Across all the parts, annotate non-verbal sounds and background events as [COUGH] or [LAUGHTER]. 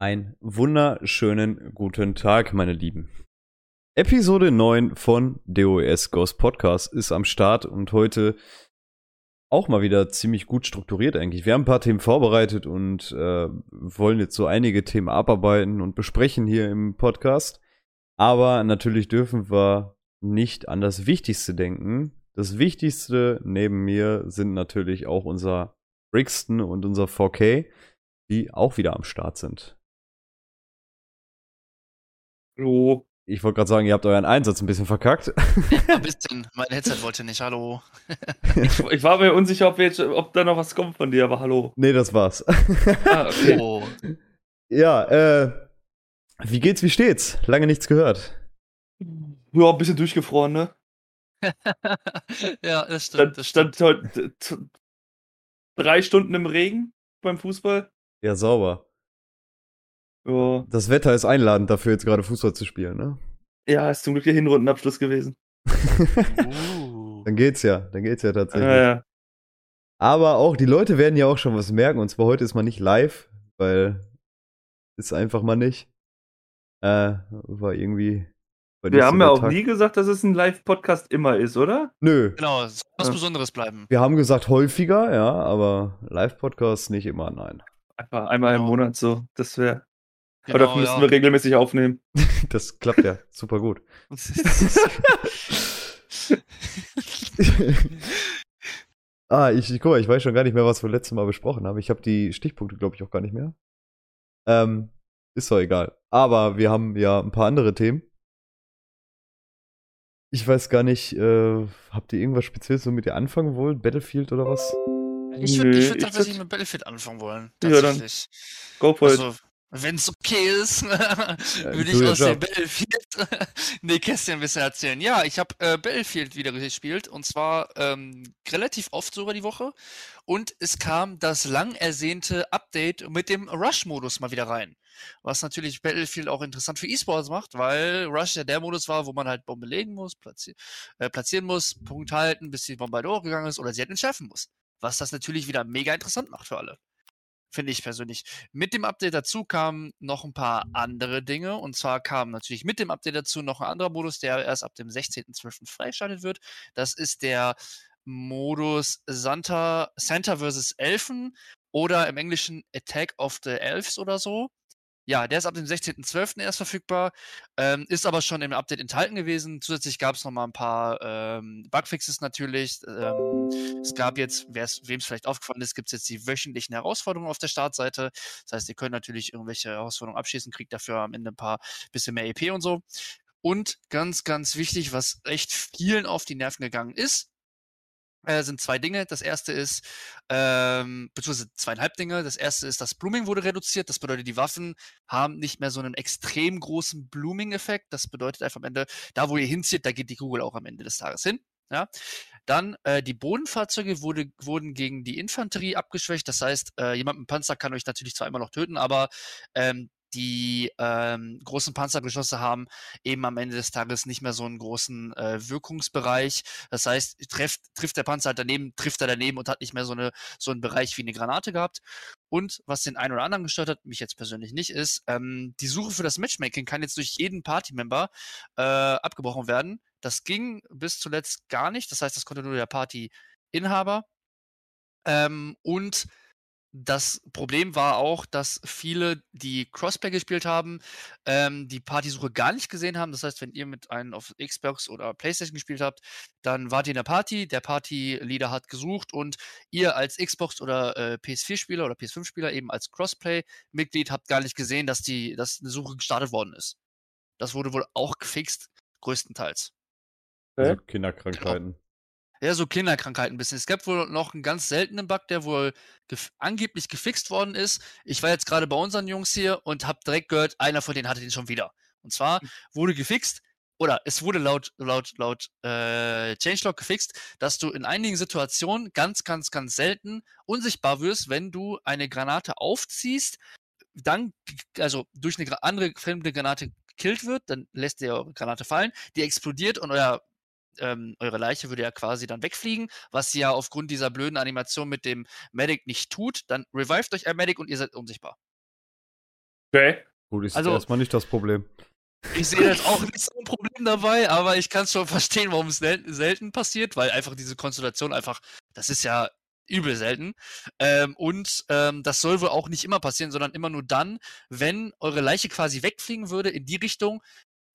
Ein wunderschönen guten Tag, meine Lieben. Episode 9 von DOS Ghost Podcast ist am Start und heute auch mal wieder ziemlich gut strukturiert eigentlich. Wir haben ein paar Themen vorbereitet und äh, wollen jetzt so einige Themen abarbeiten und besprechen hier im Podcast. Aber natürlich dürfen wir nicht an das Wichtigste denken. Das Wichtigste neben mir sind natürlich auch unser Brixton und unser 4K, die auch wieder am Start sind. Hallo. Ich wollte gerade sagen, ihr habt euren Einsatz ein bisschen verkackt. Ein [LAUGHS] bisschen. Mein Headset wollte nicht. Hallo. Ich, ich war mir unsicher, ob, jetzt, ob da noch was kommt von dir, aber hallo. nee, das war's. Ah, okay. Oh. ja, äh, wie geht's, wie steht's? Lange nichts gehört. Ja, ein bisschen durchgefroren, ne? [LAUGHS] ja, das Stand, stimmt. Das stimmt. stand heute t- drei Stunden im Regen beim Fußball. Ja, sauber. Ja, Das Wetter ist einladend dafür, jetzt gerade Fußball zu spielen, ne? ja ist zum Glück der Hinrundenabschluss gewesen. Uh. [LAUGHS] dann geht's ja, dann geht's ja tatsächlich. Ja, ja. Aber auch die Leute werden ja auch schon was merken. Und zwar heute ist man nicht live, weil ist einfach mal nicht. Äh, war irgendwie. war Wir haben ja auch Tag. nie gesagt, dass es ein Live-Podcast immer ist, oder? Nö. Genau, es soll was Ja. Besonderes bleiben. Wir haben gesagt häufiger, ja, aber Live-Podcast nicht immer, nein. Einfach einmal im Genau. Monat so. Das wäre. Aber Genau, dafür müssen ja. wir regelmäßig aufnehmen. [LAUGHS] Das klappt ja super gut. [LAUGHS] ah, ich, ich guck mal, ich weiß schon gar nicht mehr, was wir letztes Mal besprochen haben. Ich habe die Stichpunkte, glaube ich, auch gar nicht mehr. Ähm, ist doch egal. Aber wir haben ja ein paar andere Themen. Ich weiß gar nicht, äh, habt ihr irgendwas Spezielles, womit ihr anfangen wollt? Battlefield oder was? ich würde würd ich tatsächlich würd- mit Battlefield anfangen wollen. Ja, dann. Go for it. Also, wenn es okay ist, [LAUGHS] würde ich aus dem. Battlefield [LAUGHS] nee, Kästchen ein bisschen erzählen. Ja, ich habe äh, Battlefield wieder gespielt und zwar ähm, relativ oft sogar die Woche. Und es kam das lang ersehnte Update mit dem Rush-Modus mal wieder rein. Was natürlich Battlefield auch interessant für E-Sports macht, weil Rush ja der Modus war, wo man halt Bombe legen muss, platzi äh, platzieren muss, Punkt halten, bis die Bombe halt hochgegangen ist oder sie halt entschärfen muss. Was das natürlich wieder mega interessant macht für alle. Finde ich persönlich. Mit dem Update dazu kamen noch ein paar andere Dinge. Und zwar kam natürlich mit dem Update dazu noch ein anderer Modus, der erst ab dem 16.12. freigeschaltet wird. Das ist der Modus Santa, Santa vs. Elfen oder im Englischen Attack of the Elves oder so. Ja, der ist ab dem 16.12. erst verfügbar, ähm, ist aber schon im Update enthalten gewesen. Zusätzlich gab es noch mal ein paar ähm, Bugfixes natürlich. Ähm, es gab jetzt, wem es vielleicht aufgefallen ist, gibt es jetzt die wöchentlichen Herausforderungen auf der Startseite. Das heißt, ihr könnt natürlich irgendwelche Herausforderungen abschließen, kriegt dafür am Ende ein paar bisschen mehr EP und so. Und ganz, ganz wichtig, was echt vielen auf die Nerven gegangen ist, äh, sind zwei Dinge. Das erste ist, ähm, beziehungsweise zweieinhalb Dinge. Das erste ist, das Blooming wurde reduziert. Das bedeutet, die Waffen haben nicht mehr so einen extrem großen Blooming-Effekt. Das bedeutet einfach am Ende, da wo ihr hinzieht, da geht die Kugel auch am Ende des Tages hin. Ja. Dann äh, die Bodenfahrzeuge wurde, wurden gegen die Infanterie abgeschwächt. Das heißt, äh, jemand mit Panzer kann euch natürlich zwar immer noch töten, aber ähm, die ähm, großen Panzergeschosse haben eben am Ende des Tages nicht mehr so einen großen äh, Wirkungsbereich. Das heißt, trifft, trifft der Panzer halt daneben, trifft er daneben und hat nicht mehr so, eine, so einen Bereich wie eine Granate gehabt. Und was den einen oder anderen gestört hat, mich jetzt persönlich nicht, ist, ähm, die Suche für das Matchmaking kann jetzt durch jeden Party-Member äh, abgebrochen werden. Das ging bis zuletzt gar nicht. Das heißt, das konnte nur der Party-Inhaber. Ähm, und das Problem war auch, dass viele, die Crossplay gespielt haben, ähm, die Partysuche gar nicht gesehen haben. Das heißt, wenn ihr mit einem auf Xbox oder PlayStation gespielt habt, dann wart ihr in der Party, der Party-Leader hat gesucht und ihr als Xbox oder äh, PS4-Spieler oder PS5-Spieler eben als Crossplay-Mitglied habt gar nicht gesehen, dass die, dass eine Suche gestartet worden ist. Das wurde wohl auch gefixt, größtenteils. Also. Kinderkrankheiten. Ja, so Kinderkrankheiten ein bisschen. Es gab wohl noch einen ganz seltenen Bug, der wohl gef angeblich gefixt worden ist. Ich war jetzt gerade bei unseren Jungs hier und habe direkt gehört, einer von denen hatte den schon wieder. Und zwar wurde gefixt, oder es wurde laut, laut, laut äh, Changelog gefixt, dass du in einigen Situationen ganz, ganz, ganz selten unsichtbar wirst, wenn du eine Granate aufziehst, dann, also durch eine andere fremde Granate gekillt wird, dann lässt ihr eure Granate fallen, die explodiert und euer ähm, eure Leiche würde ja quasi dann wegfliegen, was sie ja aufgrund dieser blöden Animation mit dem Medic nicht tut. Dann revived euch ein Medic und ihr seid unsichtbar. Okay. Gut, ist Also- erstmal nicht das Problem. Ich sehe jetzt auch [LAUGHS] nicht so ein Problem dabei, aber ich kann es schon verstehen, warum es sel selten passiert, weil einfach diese Konstellation einfach, das ist ja übel selten. Ähm, und ähm, das soll wohl auch nicht immer passieren, sondern immer nur dann, wenn eure Leiche quasi wegfliegen würde in die Richtung,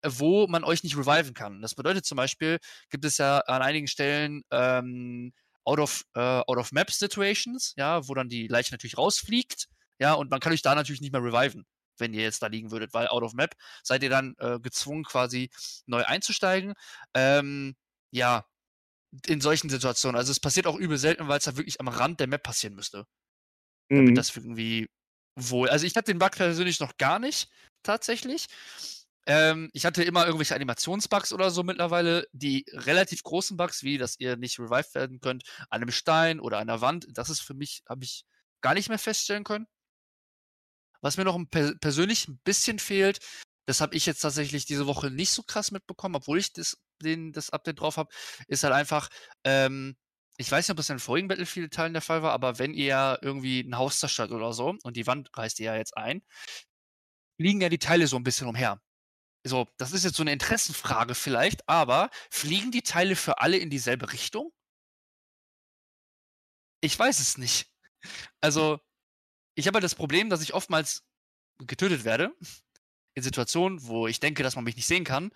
wo man euch nicht reviven kann. Das bedeutet zum Beispiel, gibt es ja an einigen Stellen ähm, out of, äh, out of Map Situations, ja, wo dann die Leiche natürlich rausfliegt, ja, und man kann euch da natürlich nicht mehr reviven, wenn ihr jetzt da liegen würdet, weil out of Map seid ihr dann äh, gezwungen, quasi neu einzusteigen. Ähm, ja, in solchen Situationen. Also es passiert auch übel selten, weil es da wirklich am Rand der Map passieren müsste. Damit Mhm. das irgendwie wohl. Also ich hatte den Bug persönlich noch gar nicht, tatsächlich. Ähm, ich hatte immer irgendwelche Animationsbugs oder so mittlerweile. Die relativ großen Bugs, wie dass ihr nicht revived werden könnt an einem Stein oder der Wand, das ist für mich, habe ich gar nicht mehr feststellen können. Was mir noch persönlich ein bisschen fehlt, das habe ich jetzt tatsächlich diese Woche nicht so krass mitbekommen, obwohl ich das, den, das Update drauf habe, ist halt einfach, ähm, ich weiß nicht, ob das in den vorigen Battlefield-Teilen der Fall war, aber wenn ihr irgendwie ein Haus zerstört oder so und die Wand reißt ihr ja jetzt ein, fliegen ja die Teile so ein bisschen umher. So, das ist jetzt so eine Interessenfrage vielleicht, aber fliegen die Teile für alle in dieselbe Richtung? Ich weiß es nicht. Also, ich habe halt das Problem, dass ich oftmals getötet werde in Situationen, wo ich denke, dass man mich nicht sehen kann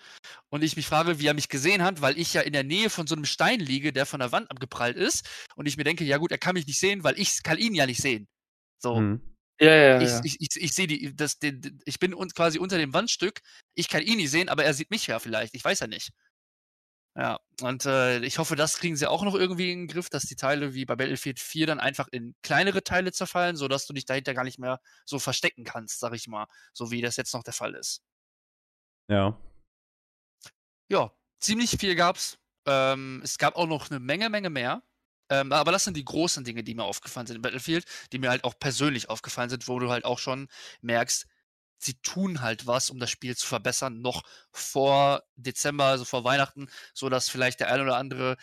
und ich mich frage, wie er mich gesehen hat, weil ich ja in der Nähe von so einem Stein liege, der von der Wand abgeprallt ist und ich mir denke, ja gut, er kann mich nicht sehen, weil ich kann ihn ja nicht sehen. So, Hm. Ja, ja, ich, ja. ich, ich, ich sehe die, das, den, ich bin un, quasi unter dem Wandstück. Ich kann ihn nicht sehen, aber er sieht mich ja vielleicht. Ich weiß ja nicht. Ja, und äh, ich hoffe, das kriegen sie auch noch irgendwie in den Griff, dass die Teile wie bei Battlefield 4 dann einfach in kleinere Teile zerfallen, sodass du dich dahinter gar nicht mehr so verstecken kannst, sag ich mal. So wie das jetzt noch der Fall ist. Ja. Ja, ziemlich viel gab's. Ähm, es gab auch noch eine Menge, Menge mehr. Ähm, aber das sind die großen Dinge, die mir aufgefallen sind in Battlefield, die mir halt auch persönlich aufgefallen sind, wo du halt auch schon merkst, sie tun halt was, um das Spiel zu verbessern, noch vor Dezember, also vor Weihnachten, so dass vielleicht der ein oder andere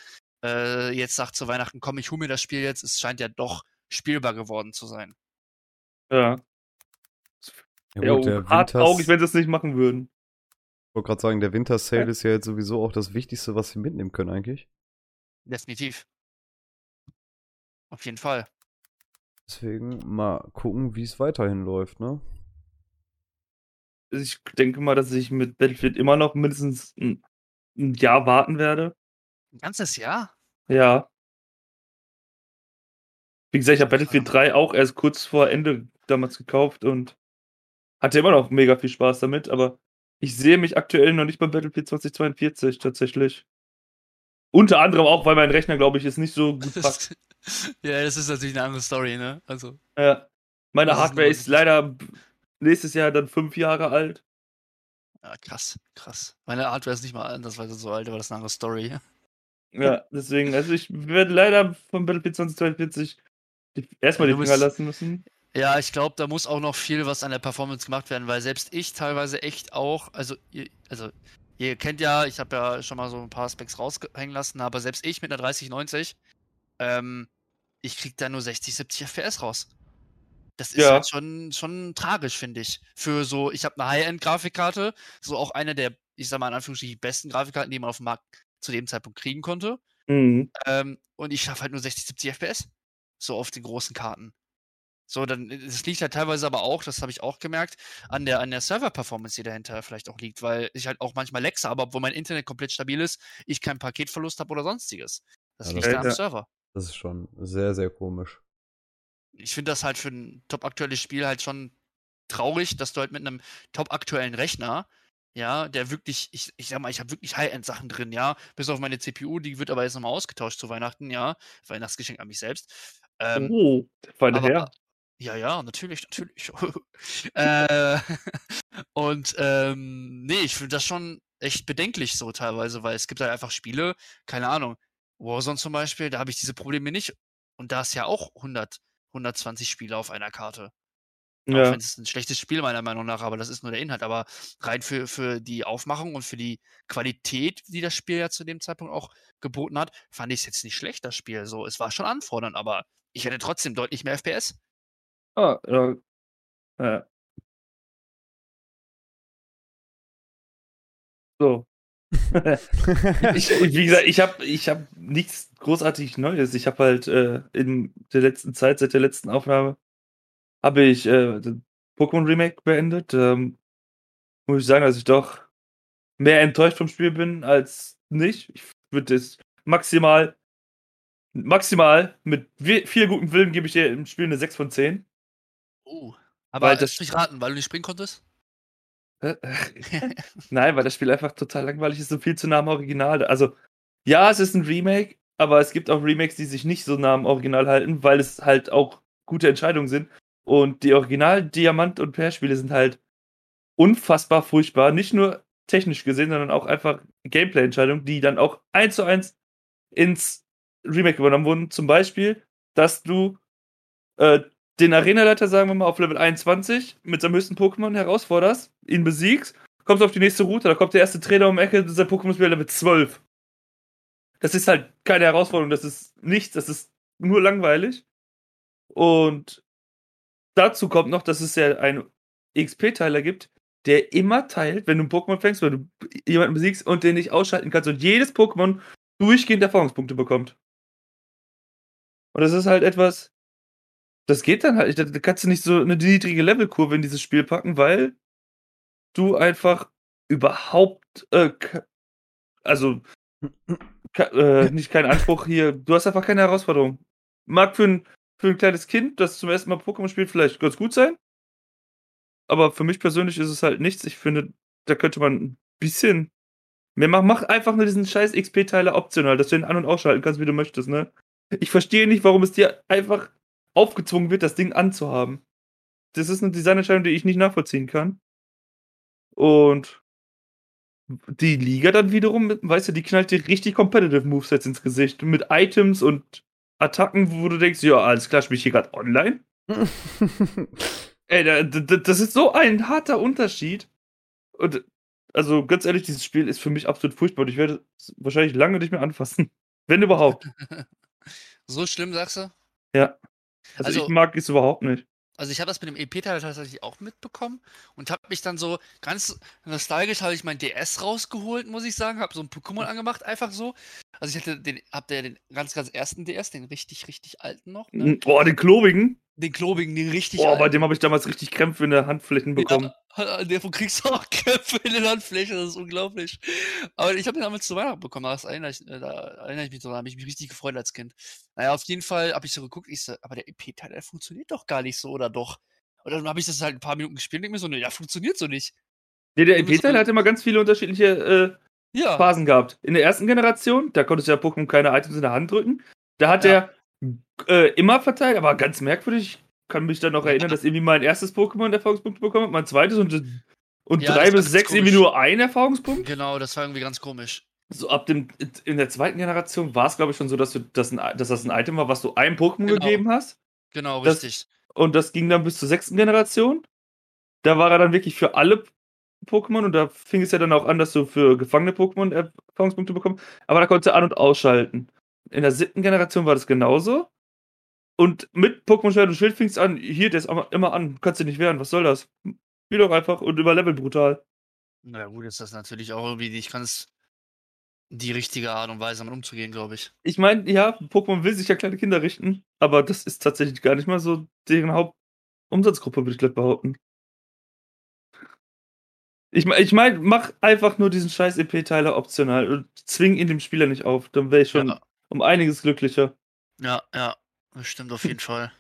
äh, jetzt sagt zu Weihnachten, komm, ich hole mir das Spiel jetzt. Es scheint ja doch spielbar geworden zu sein. ja. Ja, Ja, gut, der hart traurig, wenn sie es nicht machen würden. ich wollte gerade sagen, der Winter Sale Ja. ist ja jetzt sowieso auch das Wichtigste, was sie mitnehmen können eigentlich. Definitiv. Auf jeden Fall. Deswegen mal gucken, wie es weiterhin läuft, ne? Ich denke mal, dass ich mit Battlefield immer noch mindestens ein, ein Jahr warten werde. Ein ganzes Jahr? Ja. Wie gesagt, ich habe Battlefield 3 auch erst kurz vor Ende damals gekauft und hatte immer noch mega viel Spaß damit, aber ich sehe mich aktuell noch nicht beim Battlefield 2042 tatsächlich. Unter anderem auch, weil mein Rechner, glaube ich, ist nicht so gut [LAUGHS] passt. [LAUGHS] ja, das ist natürlich eine andere Story, ne? Also. Ja. Meine ist Hardware ist wirklich- leider nächstes Jahr dann fünf Jahre alt. Ja, krass, krass. Meine Hardware ist nicht mal andersweise so alt, aber das ist eine andere Story. [LAUGHS] Ja, deswegen, also ich werde leider von Battlefield 2042 die, erstmal Ja, die Finger lassen müssen. Ja, ich glaube, da muss auch noch viel was an der Performance gemacht werden, weil selbst ich teilweise echt auch, also also ihr kennt ja, ich habe ja schon mal so ein paar Specs raushängen lassen, aber selbst ich mit einer 3090, ähm, ich krieg da nur 60, 70 FPS raus. Das ist Ja. halt schon, schon tragisch, finde ich. Für so, ich habe eine High-End-Grafikkarte, so auch eine der, ich sag mal in Anführungsstrichen, besten Grafikkarten, die man auf dem Markt zu dem Zeitpunkt kriegen konnte. Mhm. Ähm, und ich schaffe halt nur 60, 70 FPS. So auf den großen Karten. So, dann, das liegt halt teilweise aber auch, das habe ich auch gemerkt, an der, an der Server-Performance, die dahinter vielleicht auch liegt, weil ich halt auch manchmal Lexe habe, obwohl mein Internet komplett stabil ist, ich keinen Paketverlust habe oder sonstiges. Das Ja, liegt das- da am Ja. Server. Das ist schon sehr, sehr komisch. Ich finde das halt für ein top-aktuelles Spiel halt schon traurig, dass du halt mit einem top-aktuellen Rechner, ja, der wirklich, ich, ich sag mal, ich habe wirklich High-End-Sachen drin, ja, bis auf meine CPU, die wird aber jetzt nochmal ausgetauscht zu Weihnachten, ja, Weihnachtsgeschenk an mich selbst. Ähm, oh, feine aber. Ja, ja, natürlich, natürlich. [LAUGHS] [LAUGHS] äh, [LAUGHS] und ähm, nee, ich finde das schon echt bedenklich so teilweise, weil es gibt halt einfach Spiele, keine Ahnung, Warzone zum Beispiel, da habe ich diese Probleme nicht. Und da ist ja auch 100, 120 Spiele auf einer Karte. Auch Ja. wenn es ein schlechtes Spiel meiner Meinung nach, aber das ist nur der Inhalt. Aber rein für, für die Aufmachung und für die Qualität, die das Spiel ja zu dem Zeitpunkt auch geboten hat, fand ich es jetzt nicht schlecht, das Spiel. So, es war schon anfordernd, aber ich hätte trotzdem deutlich mehr FPS. Ah, ja. ja. So. [LAUGHS] ich, wie gesagt, ich habe ich hab nichts großartig Neues. Ich habe halt äh, in der letzten Zeit, seit der letzten Aufnahme, habe ich äh, Pokémon Remake beendet. Ähm, muss ich sagen, dass ich doch mehr enttäuscht vom Spiel bin als nicht. Ich würde es maximal, maximal mit viel gutem Willen gebe ich dir im Spiel eine 6 von 10. Uh, aber weil das nicht raten, weil du nicht springen konntest? [LAUGHS] Nein, weil das Spiel einfach total langweilig ist und viel zu nah am Original. Also, ja, es ist ein Remake, aber es gibt auch Remakes, die sich nicht so nah am Original halten, weil es halt auch gute Entscheidungen sind. Und die Original-Diamant- und Pair-Spiele sind halt unfassbar furchtbar. Nicht nur technisch gesehen, sondern auch einfach Gameplay-Entscheidungen, die dann auch eins zu eins ins Remake übernommen wurden. Zum Beispiel, dass du äh, den Arenaleiter, sagen wir mal, auf Level 21 mit seinem höchsten Pokémon herausforderst, ihn besiegst, kommst auf die nächste Route, da kommt der erste Trainer um die Ecke, sein Pokémon ist wieder Level 12. Das ist halt keine Herausforderung, das ist nichts, das ist nur langweilig. Und dazu kommt noch, dass es ja einen XP-Teiler gibt, der immer teilt, wenn du ein Pokémon fängst, wenn du jemanden besiegst und den nicht ausschalten kannst und jedes Pokémon durchgehend Erfahrungspunkte bekommt. Und das ist halt etwas, das geht dann halt. Da kannst du nicht so eine niedrige Levelkurve in dieses Spiel packen, weil du einfach überhaupt, äh, also äh, nicht keinen Anspruch hier. Du hast einfach keine Herausforderung. Mag für ein, für ein kleines Kind, das zum ersten Mal Pokémon spielt, vielleicht ganz gut sein. Aber für mich persönlich ist es halt nichts. Ich finde, da könnte man ein bisschen mehr machen. Mach einfach nur diesen scheiß XP-Teiler optional, dass du ihn an- und ausschalten kannst, wie du möchtest, ne? Ich verstehe nicht, warum es dir einfach aufgezwungen wird, das Ding anzuhaben. Das ist eine Designentscheidung, die ich nicht nachvollziehen kann. Und die Liga dann wiederum, weißt du, die knallt dir richtig competitive Movesets ins Gesicht. Mit Items und Attacken, wo du denkst, ja, alles klar, spiele ich hier gerade online? [LAUGHS] Ey, das ist so ein harter Unterschied. Und also ganz ehrlich, dieses Spiel ist für mich absolut furchtbar und ich werde es wahrscheinlich lange nicht mehr anfassen. [LAUGHS] Wenn überhaupt. [LAUGHS] so schlimm, sagst du? Ja. Also, also ich mag es überhaupt nicht. Also ich habe das mit dem EP-Teil tatsächlich auch mitbekommen und habe mich dann so ganz nostalgisch habe ich mein DS rausgeholt, muss ich sagen, habe so ein Pokémon angemacht, einfach so. Also ich hatte den, habt ihr den ganz, ganz ersten DS, den richtig, richtig alten noch. Ne? Boah, den klobigen? Den klobigen, den richtig Boah, alten. bei dem habe ich damals richtig Krämpfe in der Handflächen bekommen. Ja, davon kriegst du auch [LAUGHS] Krämpfe in den Handflächen, das ist unglaublich. Aber ich habe den damals zu Weihnachten bekommen, das erinnere ich, äh, da erinnere ich mich so, da habe ich mich richtig gefreut als Kind. Naja, auf jeden Fall habe ich so geguckt, ich so, aber der EP-Teil, der funktioniert doch gar nicht so, oder doch? Und dann habe ich das halt ein paar Minuten gespielt und denke mir so, ne, ja, funktioniert so nicht. Nee, der EP-Teil hat immer ganz viele unterschiedliche äh, ja. Phasen gehabt. In der ersten Generation, da konntest du ja Pokémon keine Items in der Hand drücken. Da hat ja. er äh, immer verteilt, aber ganz merkwürdig. Kann mich dann noch erinnern, dass irgendwie mein erstes Pokémon Erfahrungspunkte bekommen hat, mein zweites und, und ja, drei bis sechs irgendwie nur ein Erfahrungspunkt. Genau, das war irgendwie ganz komisch. So ab dem, in der zweiten Generation war es, glaube ich, schon so, dass, du, dass, ein, dass das ein Item war, was du einem Pokémon genau. gegeben hast. Genau, richtig. Das, und das ging dann bis zur sechsten Generation. Da war er dann wirklich für alle Pokémon und da fing es ja dann auch an, dass du für gefangene Pokémon Erfahrungspunkte bekommst. Aber da konntest du an- und ausschalten. In der siebten Generation war das genauso. Und mit Pokémon Schwert und Schild fing es an, hier, der ist immer an, kannst du nicht wehren, was soll das? Spiel doch einfach und überlevel brutal. Na gut, ist das natürlich auch irgendwie nicht ganz die richtige Art und Weise, damit umzugehen, glaube ich. Ich meine, ja, Pokémon will sich ja kleine Kinder richten, aber das ist tatsächlich gar nicht mal so deren Hauptumsatzgruppe, würde ich gleich behaupten. Ich, ich meine, mach einfach nur diesen scheiß EP-Teiler optional und zwing ihn dem Spieler nicht auf. Dann wäre ich schon ja. um einiges glücklicher. Ja, ja, das stimmt auf jeden Fall.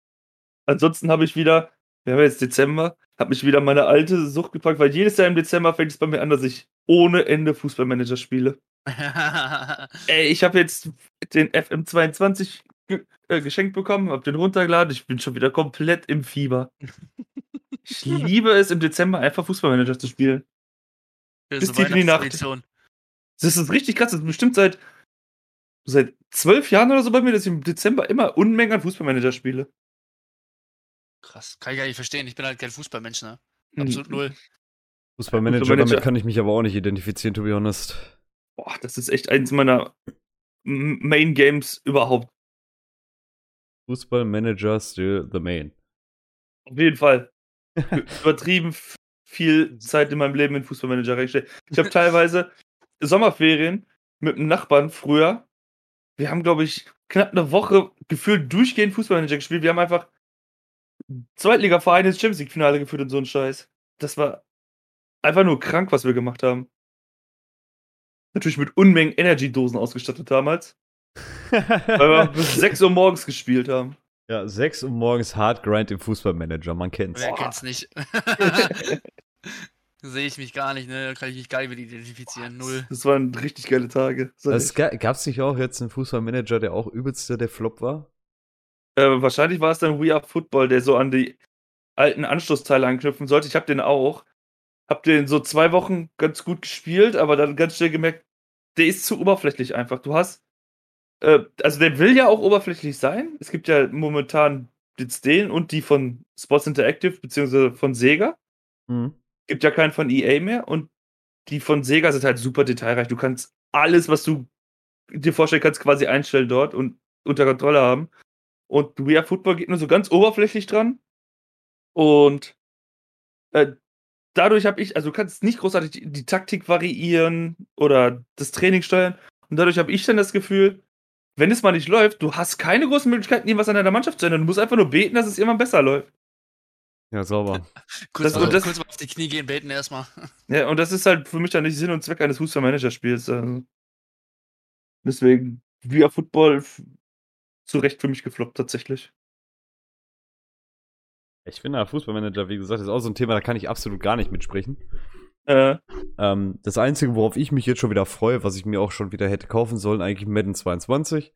[LAUGHS] Ansonsten habe ich wieder, wir haben jetzt Dezember, habe mich wieder meine alte Sucht gepackt, weil jedes Jahr im Dezember fängt es bei mir an, dass ich ohne Ende Fußballmanager spiele. [LAUGHS] Ey, ich habe jetzt den FM22 ge äh, geschenkt bekommen, habe den runtergeladen, ich bin schon wieder komplett im Fieber. [LAUGHS] Ich liebe es im Dezember einfach Fußballmanager zu spielen. Ja, Bis tief in die Nacht. Das ist richtig krass. Das ist bestimmt seit, seit zwölf Jahren oder so bei mir, dass ich im Dezember immer Unmengen an Fußballmanager spiele. Krass. Kann ich gar nicht verstehen. Ich bin halt kein Fußballmensch, ne? Hm. Absolut null. Fußballmanager, Fußballmanager, damit kann ich mich aber auch nicht identifizieren, to be honest. Boah, das ist echt eins meiner Main Games überhaupt. Fußballmanager still the main. Auf jeden Fall. [LAUGHS] übertrieben viel Zeit in meinem Leben in Fußballmanager reingestellt. Ich habe [LAUGHS] teilweise Sommerferien mit einem Nachbarn früher. Wir haben, glaube ich, knapp eine Woche gefühlt durchgehend Fußballmanager gespielt. Wir haben einfach Zweitliga-Verein ins Champions League-Finale geführt und so ein Scheiß. Das war einfach nur krank, was wir gemacht haben. Natürlich mit Unmengen Energy-Dosen ausgestattet damals. weil wir [LAUGHS] bis 6 Uhr morgens gespielt haben. Ja, 6 Uhr morgens Hard Grind im Fußballmanager, man kennt's. Wer kennt's nicht? [LAUGHS] [LAUGHS] Sehe ich mich gar nicht, ne? Da kann ich mich gar nicht mit identifizieren. Null. Das waren richtig geile Tage. Es ga, gab's nicht auch jetzt einen Fußballmanager, der auch übelste der Flop war? Äh, wahrscheinlich war es dann We Are Football, der so an die alten Anschlussteile anknüpfen sollte. Ich habe den auch. Hab den so zwei Wochen ganz gut gespielt, aber dann ganz schnell gemerkt, der ist zu oberflächlich einfach. Du hast. Äh, also der will ja auch oberflächlich sein. Es gibt ja momentan jetzt den und die von Sports Interactive, beziehungsweise von Sega. Mhm gibt ja keinen von EA mehr und die von Sega sind halt super detailreich. Du kannst alles, was du dir vorstellen kannst, quasi einstellen dort und unter Kontrolle haben. Und We Are Football geht nur so ganz oberflächlich dran. Und äh, dadurch habe ich, also du kannst nicht großartig die, die, Taktik variieren oder das Training steuern. Und dadurch habe ich dann das Gefühl, wenn es mal nicht läuft, du hast keine großen Möglichkeiten, irgendwas an deiner Mannschaft zu ändern. Du musst einfach nur beten, dass es immer besser läuft. Ja, sauber. [LAUGHS] kurz, das, mal, das, kurz mal auf die Knie gehen, beten erstmal. [LAUGHS] Ja, und das ist halt für mich dann nicht Sinn und Zweck eines Fußballmanager-Spiels. Also. Deswegen, via Football zu Recht für mich gefloppt, tatsächlich. Ich finde, Fußballmanager, wie gesagt, ist auch so ein Thema, da kann ich absolut gar nicht mitsprechen. Äh. Ähm, das Einzige, worauf ich mich jetzt schon wieder freue, was ich mir auch schon wieder hätte kaufen sollen, eigentlich Madden 22.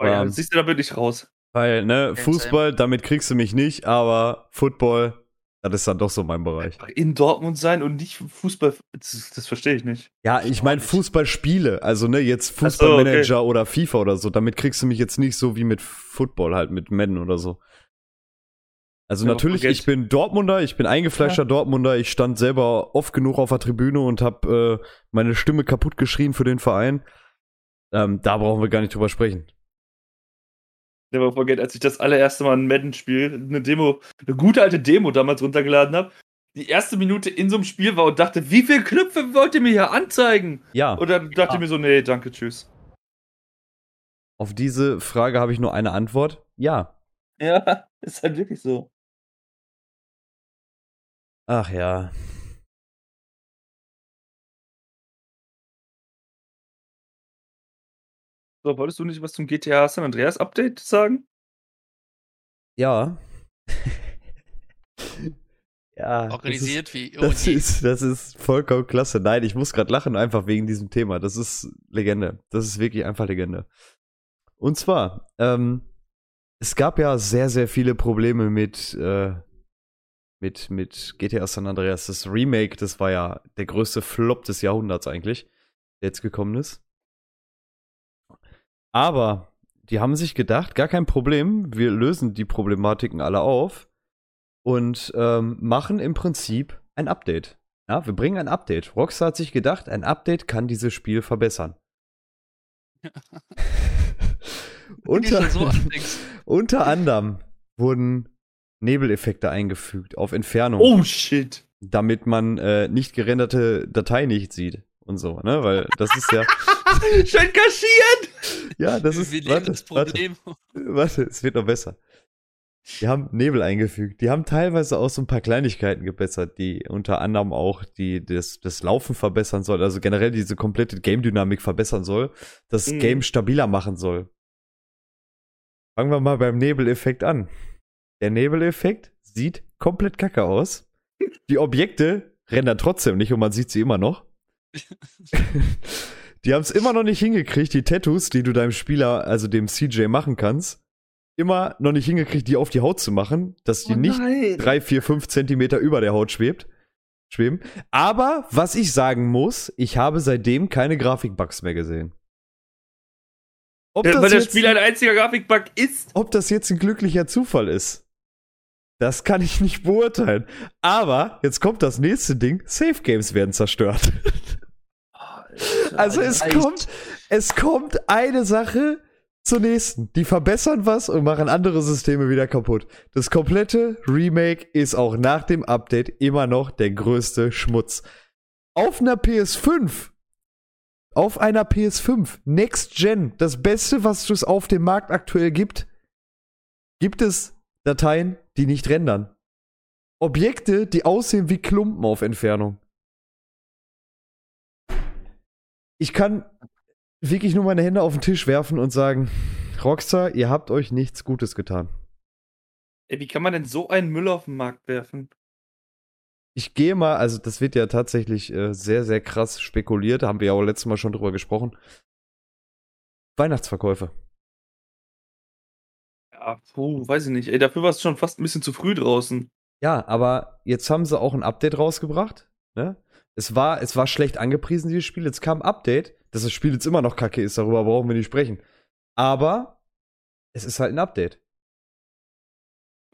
Oh ja, ähm, siehst du, da bin ich raus. Weil, ne, Fußball, damit kriegst du mich nicht, aber Football, das ist dann doch so mein Bereich. In Dortmund sein und nicht Fußball, das, das verstehe ich nicht. Ja, ich meine Fußballspiele, also ne, jetzt Fußballmanager so, okay. oder FIFA oder so, damit kriegst du mich jetzt nicht so wie mit Football halt, mit Madden oder so. Also ja, natürlich, ich bin Dortmunder, ich bin eingefleischter ja. Dortmunder, ich stand selber oft genug auf der Tribüne und habe äh, meine Stimme kaputt geschrien für den Verein. Ähm, da brauchen wir gar nicht drüber sprechen. Never forget, als ich das allererste Mal ein Madden-Spiel, eine Demo, eine gute alte Demo damals runtergeladen habe, die erste Minute in so einem Spiel war und dachte, wie viele Knöpfe wollt ihr mir hier anzeigen? Ja. Und dann dachte ja. ich mir so, nee, danke, tschüss. Auf diese Frage habe ich nur eine Antwort. Ja. Ja, [LAUGHS] ist halt wirklich so. Ach ja. So, wolltest du nicht was zum GTA San Andreas Update sagen? Ja. [LAUGHS] ja. Organisiert das ist, wie. [LAUGHS] Oh das, ist, das ist vollkommen klasse. Nein, ich muss gerade lachen, einfach wegen diesem Thema. Das ist Legende. Das ist wirklich einfach Legende. Und zwar, ähm, es gab ja sehr, sehr viele Probleme mit, äh, mit, mit GTA San Andreas. Das Remake, das war ja der größte Flop des Jahrhunderts eigentlich, der jetzt gekommen ist. Aber die haben sich gedacht, gar kein Problem, wir lösen die Problematiken alle auf und ähm, machen im Prinzip ein Update. Ja, wir bringen ein Update. Rockstar hat sich gedacht, ein Update kann dieses Spiel verbessern. [LAUGHS] unter, so [LAUGHS] unter anderem wurden Nebeleffekte eingefügt auf Entfernung. Oh shit. Damit man äh, nicht gerenderte Datei nicht sieht und so, ne? Weil das ist ja. [LAUGHS] Schön kaschiert! Ja, das ist. Wir warte, das Problem. Warte, warte, es wird noch besser. Die haben Nebel eingefügt. Die haben teilweise auch so ein paar Kleinigkeiten gebessert, die unter anderem auch die, das, das Laufen verbessern soll, also generell diese komplette Game-Dynamik verbessern soll, das mhm. Game stabiler machen soll. Fangen wir mal beim Nebeleffekt an. Der Nebeleffekt sieht komplett kacke aus. Die Objekte rendern trotzdem nicht und man sieht sie immer noch. [LAUGHS] die haben es immer noch nicht hingekriegt, die Tattoos, die du deinem Spieler, also dem CJ machen kannst, immer noch nicht hingekriegt, die auf die Haut zu machen, dass die oh nicht drei, vier, fünf Zentimeter über der Haut schwebt. Schweben. Aber was ich sagen muss, ich habe seitdem keine Grafikbugs mehr gesehen. Ob ja, weil das Spiel ein einziger Grafikbug ist. Ob das jetzt ein glücklicher Zufall ist, das kann ich nicht beurteilen. Aber jetzt kommt das nächste Ding: Safe Games werden zerstört. Also es kommt, es kommt eine Sache, zur nächsten. Die verbessern was und machen andere Systeme wieder kaputt. Das komplette Remake ist auch nach dem Update immer noch der größte Schmutz. Auf einer PS5 auf einer PS5 Next Gen, das Beste, was es auf dem Markt aktuell gibt, gibt es Dateien, die nicht rendern. Objekte, die aussehen wie Klumpen auf Entfernung. Ich kann wirklich nur meine Hände auf den Tisch werfen und sagen, Rockstar, ihr habt euch nichts Gutes getan. Ey, wie kann man denn so einen Müll auf den Markt werfen? Ich gehe mal, also das wird ja tatsächlich äh, sehr, sehr krass spekuliert, da haben wir ja auch letztes Mal schon drüber gesprochen. Weihnachtsverkäufe. Ja, puh, weiß ich nicht. Ey, dafür war es schon fast ein bisschen zu früh draußen. Ja, aber jetzt haben sie auch ein Update rausgebracht. Ne? Es, war, es war schlecht angepriesen, dieses Spiel. Jetzt kam ein Update, dass das Spiel jetzt immer noch kacke ist, darüber brauchen wir nicht sprechen. Aber es ist halt ein Update.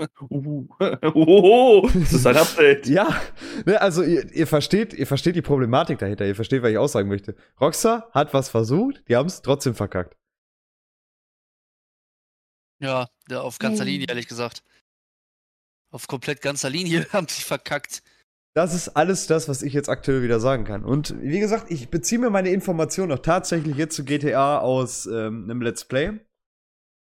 [LAUGHS] Uh, oh, das ist ein Update. [LAUGHS] ja, ne, also ihr, ihr, versteht, ihr versteht die Problematik dahinter, ihr versteht, was ich aussagen möchte. Rockstar hat was versucht, die haben es trotzdem verkackt. Ja, auf ganzer. Linie, ehrlich gesagt. Auf komplett ganzer Linie [LAUGHS] haben sie verkackt. Das ist alles das, was ich jetzt aktuell wieder sagen kann. Und wie gesagt, ich beziehe mir meine Informationen auch tatsächlich jetzt zu GTA aus ähm, einem Let's Play.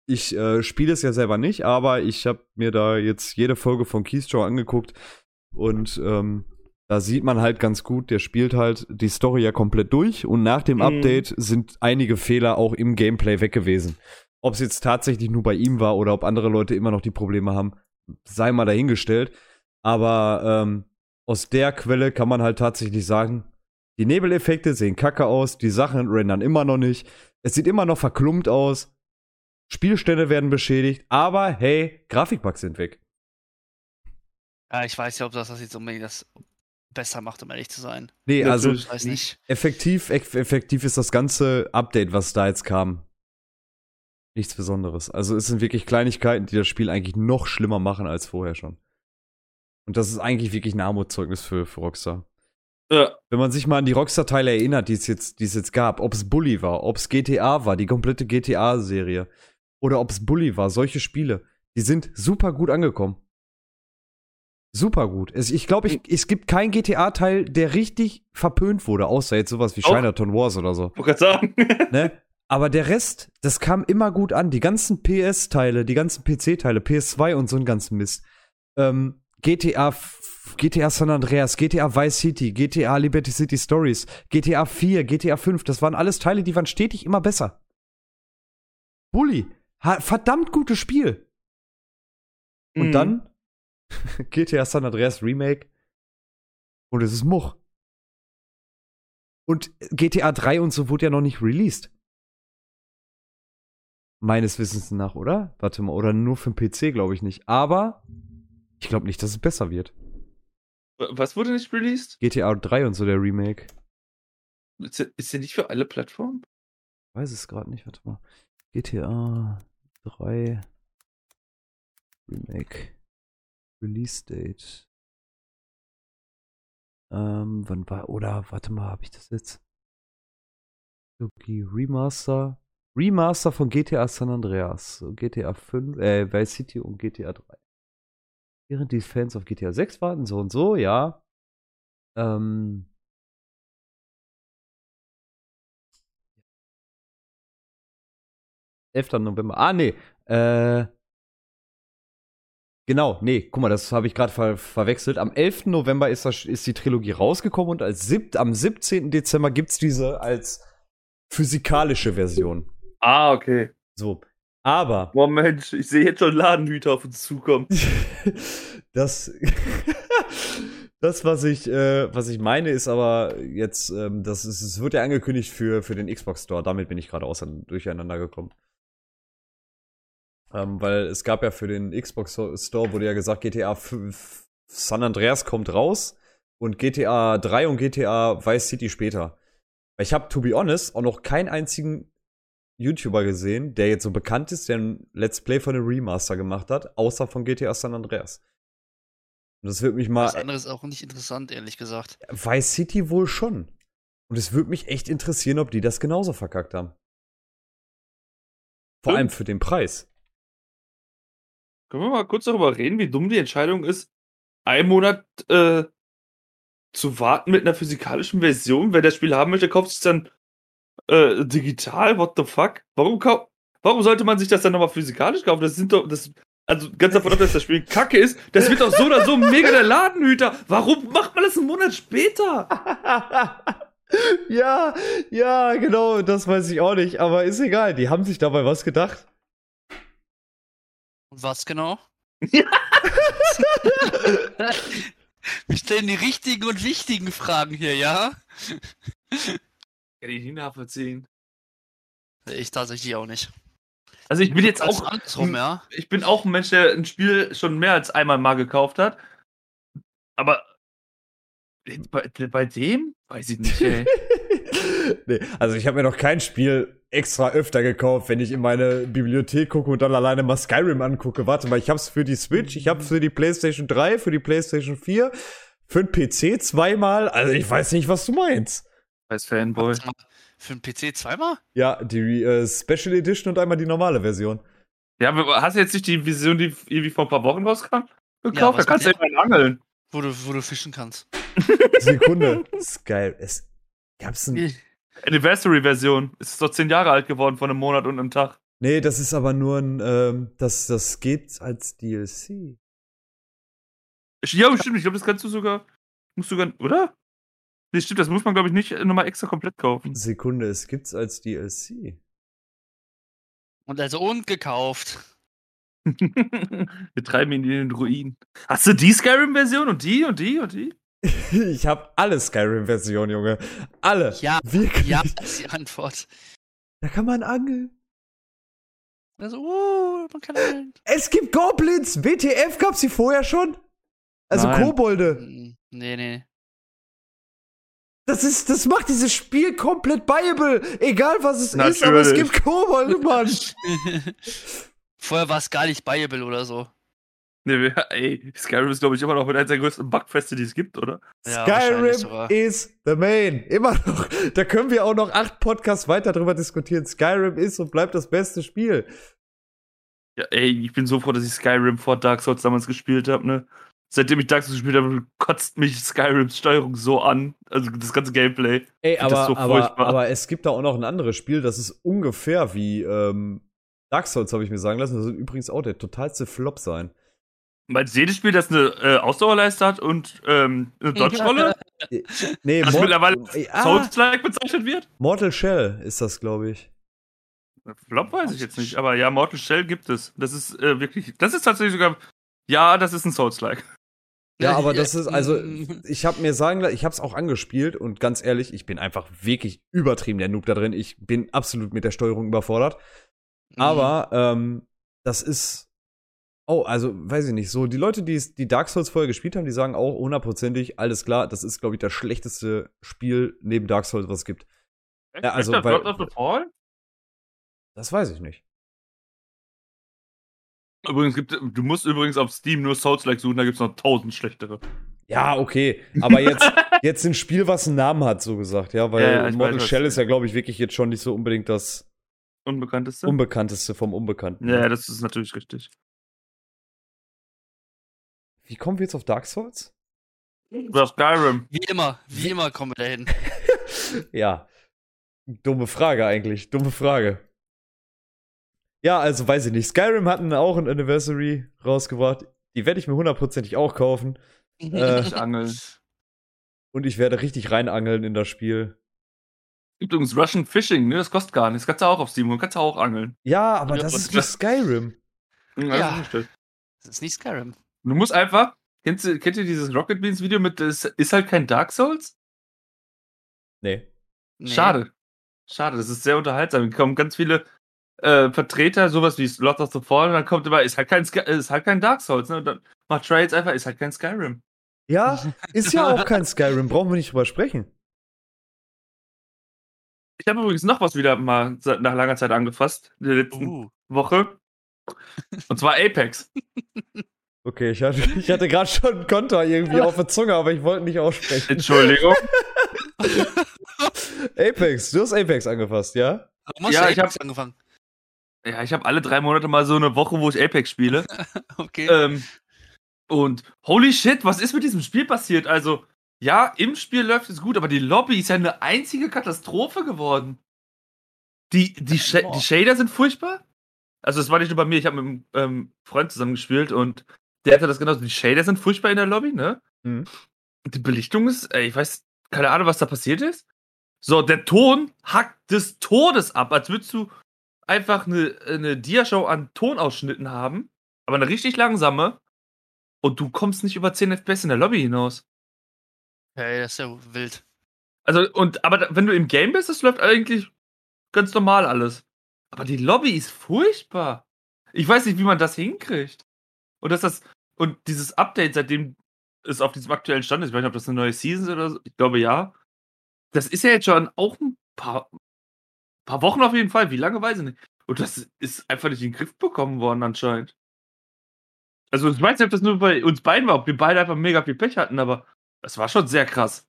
Ich äh, spiele es ja selber nicht, aber ich habe mir da jetzt jede Folge von Keystrow angeguckt und ähm, da sieht man halt ganz gut, der spielt halt die Story ja komplett durch und nach dem Mhm. Update sind einige Fehler auch im Gameplay weg gewesen. Ob es jetzt tatsächlich nur bei ihm war oder ob andere Leute immer noch die Probleme haben, sei mal dahingestellt. Aber ähm, aus der Quelle kann man halt tatsächlich sagen, die Nebeleffekte sehen kacke aus, die Sachen rendern immer noch nicht, es sieht immer noch verklumpt aus, Spielstände werden beschädigt, aber hey, Grafikbugs sind weg. Ja, ich weiß ja, ob das, das jetzt unbedingt das besser macht, um ehrlich zu sein. Nee, also. Ich weiß nicht. effektiv, eff effektiv ist das ganze Update, was da jetzt kam, nichts Besonderes. Also es sind wirklich Kleinigkeiten, die das Spiel eigentlich noch schlimmer machen als vorher schon. Und das ist eigentlich wirklich ein Armutszeugnis für, für Rockstar. Ja, Wenn man sich mal an die Rockstar-Teile erinnert, die es jetzt, die es jetzt gab, ob es Bully war, ob es GTA war, die komplette GTA-Serie, oder ob es Bully war, solche Spiele, die sind super gut angekommen. Super gut. Es, ich glaube, ich, es gibt keinen GTA-Teil, der richtig verpönt wurde, außer jetzt sowas wie Chinatown Wars oder so. wollte gerade sagen. Ne? [LAUGHS] Aber der Rest, das kam immer gut an. Die ganzen PS-Teile, die ganzen PC-Teile, PS2 und so ein ganzen Mist. Ähm, GTA, GTA San Andreas, GTA Vice City, GTA Liberty City Stories, GTA 4, GTA 5, das waren alles Teile, die waren stetig immer besser. Bully, verdammt gutes Spiel. Und Mhm. dann [LAUGHS] GTA San Andreas Remake und es ist Much. Und GTA 3 und so wurde ja noch nicht released. Meines Wissens nach, oder? Warte mal, oder nur für den PC, glaube ich nicht. Aber ich glaube nicht, dass es besser wird. Was wurde nicht released? GTA 3 und so der Remake. Ist der, ist der nicht für alle Plattformen? Weiß es gerade nicht, warte mal. GTA 3 Remake. Release Date. Ähm, wann war, oder, warte mal, habe ich das jetzt? Okay, Remaster. Remaster von GTA San Andreas. GTA 5, äh, Vice City und GTA 3. Während die Fans auf GTA 6 warten, so und so, ja. Ähm, November. Ah, nee. Äh, genau, nee, guck mal, das habe ich gerade ver verwechselt. Am 11. November ist, das, ist die Trilogie rausgekommen und als am 17. Dezember gibt's diese als physikalische Version. Ah, okay. So. Aber Boah, Mensch, ich sehe jetzt schon Ladenhüter auf uns zukommen. [LAUGHS] das, [LAUGHS] das was ich, äh, was ich meine, ist aber jetzt, ähm, das ist, es wird ja angekündigt für, für den Xbox Store. Damit bin ich gerade ausein- durcheinander gekommen. Ähm, weil es gab ja für den Xbox Store, wurde ja gesagt, GTA 5 San Andreas kommt raus und GTA 3 und GTA Vice City später. Ich habe, to be honest, auch noch keinen einzigen YouTuber gesehen, der jetzt so bekannt ist, der ein Let's Play von dem Remaster gemacht hat, außer von GTA San Andreas. Und das würde mich mal. Das andere ist auch nicht interessant, ehrlich gesagt. Vice City wohl schon. Und es würde mich echt interessieren, ob die das genauso verkackt haben. Vor allem für den Preis. Können wir mal kurz darüber reden, wie dumm die Entscheidung ist, einen Monat äh, zu warten mit einer physikalischen Version? Wer das Spiel haben möchte, kauft es dann äh, digital. What the fuck? Warum, warum sollte man sich das dann nochmal physikalisch kaufen? Das sind doch. Das, also ganz davon ab, dass das Spiel kacke ist, das wird doch so oder so mega der Ladenhüter. Warum macht man das einen Monat später? [LAUGHS] ja, ja, genau, das weiß ich auch nicht, aber ist egal. Die haben sich dabei was gedacht. Und was genau? Ja. [LAUGHS] Wir stellen die richtigen und wichtigen Fragen hier, ja? Kann ich nicht nachvollziehen. Ich tatsächlich auch nicht. Also ich bin jetzt auch andersrum, ja. ich bin auch ein Mensch, der ein Spiel schon mehr als einmal mal gekauft hat. Aber bei, bei dem? Weiß ich nicht, ey. [LAUGHS] nee, also ich habe mir noch kein Spiel extra öfter gekauft, wenn ich in meine Bibliothek gucke und dann alleine mal Skyrim angucke. Warte mal, ich hab's für die Switch, ich hab's für die PlayStation 3, für die PlayStation 4, für den PC zweimal. Also ich weiß nicht, was du meinst. Als Fanboy. Für den PC zweimal? Ja, die äh, Special Edition und einmal die normale Version. Ja, aber hast du jetzt nicht die Vision, die irgendwie vor ein paar Wochen rauskam, gekauft? Ja, da kannst du mal angeln. Wo du, wo du fischen kannst. [LAUGHS] Sekunde. ist geil. Es gab's ein. Anniversary-Version. Es ist doch zehn Jahre alt geworden von einem Monat und einem Tag. Nee, das ist aber nur ein. Ähm, das, das geht als DLC. Ja, stimmt. Ich glaube, das kannst du sogar. Musst du sogar. Oder? Nee, stimmt, das muss man, glaube ich, nicht nochmal extra komplett kaufen. Sekunde, es gibt's als DLC. Und also und gekauft. [LAUGHS] Wir treiben ihn in den Ruin. Hast du die Skyrim-Version und die und die und die? [LAUGHS] Ich habe alle Skyrim-Versionen, Junge. Alle. Ja, Wirklich. Ja, [LAUGHS] ist die Antwort. Da kann man angeln. Also, uh, man kann angeln. Es gibt Goblins. WTF gab's die vorher schon? Also Nein. Kobolde. Hm, Nee, nee. Das ist, das macht dieses Spiel komplett Bible. Egal was es ist, aber es Natürlich. gibt Kobolde, [LAUGHS] Mann. Vorher war es gar nicht Bible oder so. Nee, ey, Skyrim ist, glaube ich, immer noch mit einer der größten Bugfeste, die es gibt, oder? Ja, Skyrim is the main. Immer noch. Da können wir auch noch acht Podcasts weiter drüber diskutieren. Skyrim ist und bleibt das beste Spiel. Ja, ey, ich bin so froh, dass ich Skyrim vor Dark Souls damals gespielt habe, ne? Seitdem ich Dark Souls gespielt habe, kotzt mich Skyrims Steuerung so an. Also das ganze Gameplay. Ey, aber, so aber, furchtbar. aber es gibt da auch noch ein anderes Spiel, das ist ungefähr wie ähm, Dark Souls, habe ich mir sagen lassen. Das soll übrigens auch der totalste Flop sein. Meinst du jedes Spiel, das eine äh, Ausdauerleiste hat und ähm, eine Dodge-Rolle, Nee, [LAUGHS] das Mor- mittlerweile ah, Souls-like bezeichnet wird? Mortal Shell ist das, glaube ich. Flop weiß ich jetzt nicht, aber ja, Mortal Shell gibt es. Das ist äh, wirklich, das ist tatsächlich sogar, ja, das ist ein Souls-like. Ja, aber das ist, also, [LAUGHS] ich habe mir sagen lassen, ich habe es auch angespielt und ganz ehrlich, ich bin einfach wirklich übertrieben der Noob da drin. Ich bin absolut mit der Steuerung überfordert. Mhm. Aber ähm, das ist. Oh, also weiß ich nicht. So, die Leute, die die Dark Souls vorher gespielt haben, die sagen auch hundertprozentig, alles klar, das ist, glaube ich, das schlechteste Spiel neben Dark Souls, was es gibt. Ja, also, Ist das weil- of the Fall? Das weiß ich nicht. Übrigens gibt, du musst übrigens auf Steam nur Souls-like suchen, da gibt es noch tausend schlechtere. Ja, okay. Aber jetzt, [LAUGHS] jetzt ein Spiel, was einen Namen hat, so gesagt, ja, weil Ja, Mortal weiß, Shell ist ja, glaube ich, wirklich jetzt schon nicht so unbedingt das Unbekannteste? Unbekannteste vom Unbekannten. ja, das ist natürlich richtig. Wie kommen wir jetzt auf Dark Souls? Oder Skyrim. Wie immer, wie immer kommen wir dahin. [LAUGHS] Ja. Dumme Frage eigentlich. Dumme Frage. Ja, also weiß ich nicht. Skyrim hatten auch ein Anniversary rausgebracht. Die werde ich mir hundertprozentig auch kaufen. Äh, Ich angeln. Und ich werde richtig reinangeln in das Spiel. Gibt übrigens Russian Fishing, ne? Das kostet gar nichts. Kannst du auch auf Steam holen, kannst du auch angeln. Ja, aber [LAUGHS] Ja, das und- ist wie Skyrim. Mhm, Ja. also nicht schlecht. Das ist nicht Skyrim. Du musst einfach. Kennst du, kennt ihr dieses Rocket Beans Video mit, das ist halt kein Dark Souls? Nee. Nee. Schade. Schade, das ist sehr unterhaltsam. Da kommen ganz viele äh, Vertreter, sowas wie Lord of the Fallen, und dann kommt immer, ist halt kein, Sky, ist halt kein Dark Souls, ne? Und dann macht Trades einfach, ist halt kein Skyrim. Ja, [LAUGHS] ist ja auch kein Skyrim. Brauchen wir nicht drüber sprechen. Ich habe übrigens noch was wieder mal nach langer Zeit angefasst, in der letzten Uh. Woche. Und zwar Apex. [LAUGHS] Okay, ich hatte, ich hatte gerade schon einen Konter irgendwie auf der Zunge, aber ich wollte nicht aussprechen. Entschuldigung. [LAUGHS] Apex, du hast Apex angefasst, ja? Warum hast Ja, du ich hab- Apex angefangen? Ja, ich habe alle drei Monate mal so eine Woche, wo ich Apex spiele. [LAUGHS] Okay. ähm, und holy shit, was ist mit diesem Spiel passiert? Also, ja, im Spiel läuft es gut, aber die Lobby ist ja eine einzige Katastrophe geworden. Die, die, Sh Boah. die Shader sind furchtbar. Also, es war nicht nur bei mir, ich habe mit einem ähm, Freund zusammen gespielt und der hatte das genauso. Die Shader sind furchtbar in der Lobby, ne? Mhm. Die Belichtung ist, ey, ich weiß, keine Ahnung, was da passiert ist. So, der Ton hackt des Todes ab, als würdest du einfach eine, eine Diashow an Tonausschnitten haben, aber eine richtig langsame. Und du kommst nicht über 10 FPS in der Lobby hinaus. Hey, das ist ja wild. Also, und, aber wenn du im Game bist, das läuft eigentlich ganz normal alles. Aber die Lobby ist furchtbar. Ich weiß nicht, wie man das hinkriegt. Und dass das, und dieses Update, seitdem es auf diesem aktuellen Stand ist, ich weiß nicht, ob das eine neue Season ist oder so, ich glaube ja. Das ist ja jetzt schon auch ein paar, paar Wochen auf jeden Fall. Wie lange weiß ich nicht. Und das ist einfach nicht in den Griff bekommen worden anscheinend. Also ich weiß nicht, ob das nur bei uns beiden war, ob wir beide einfach mega viel Pech hatten, aber das war schon sehr krass.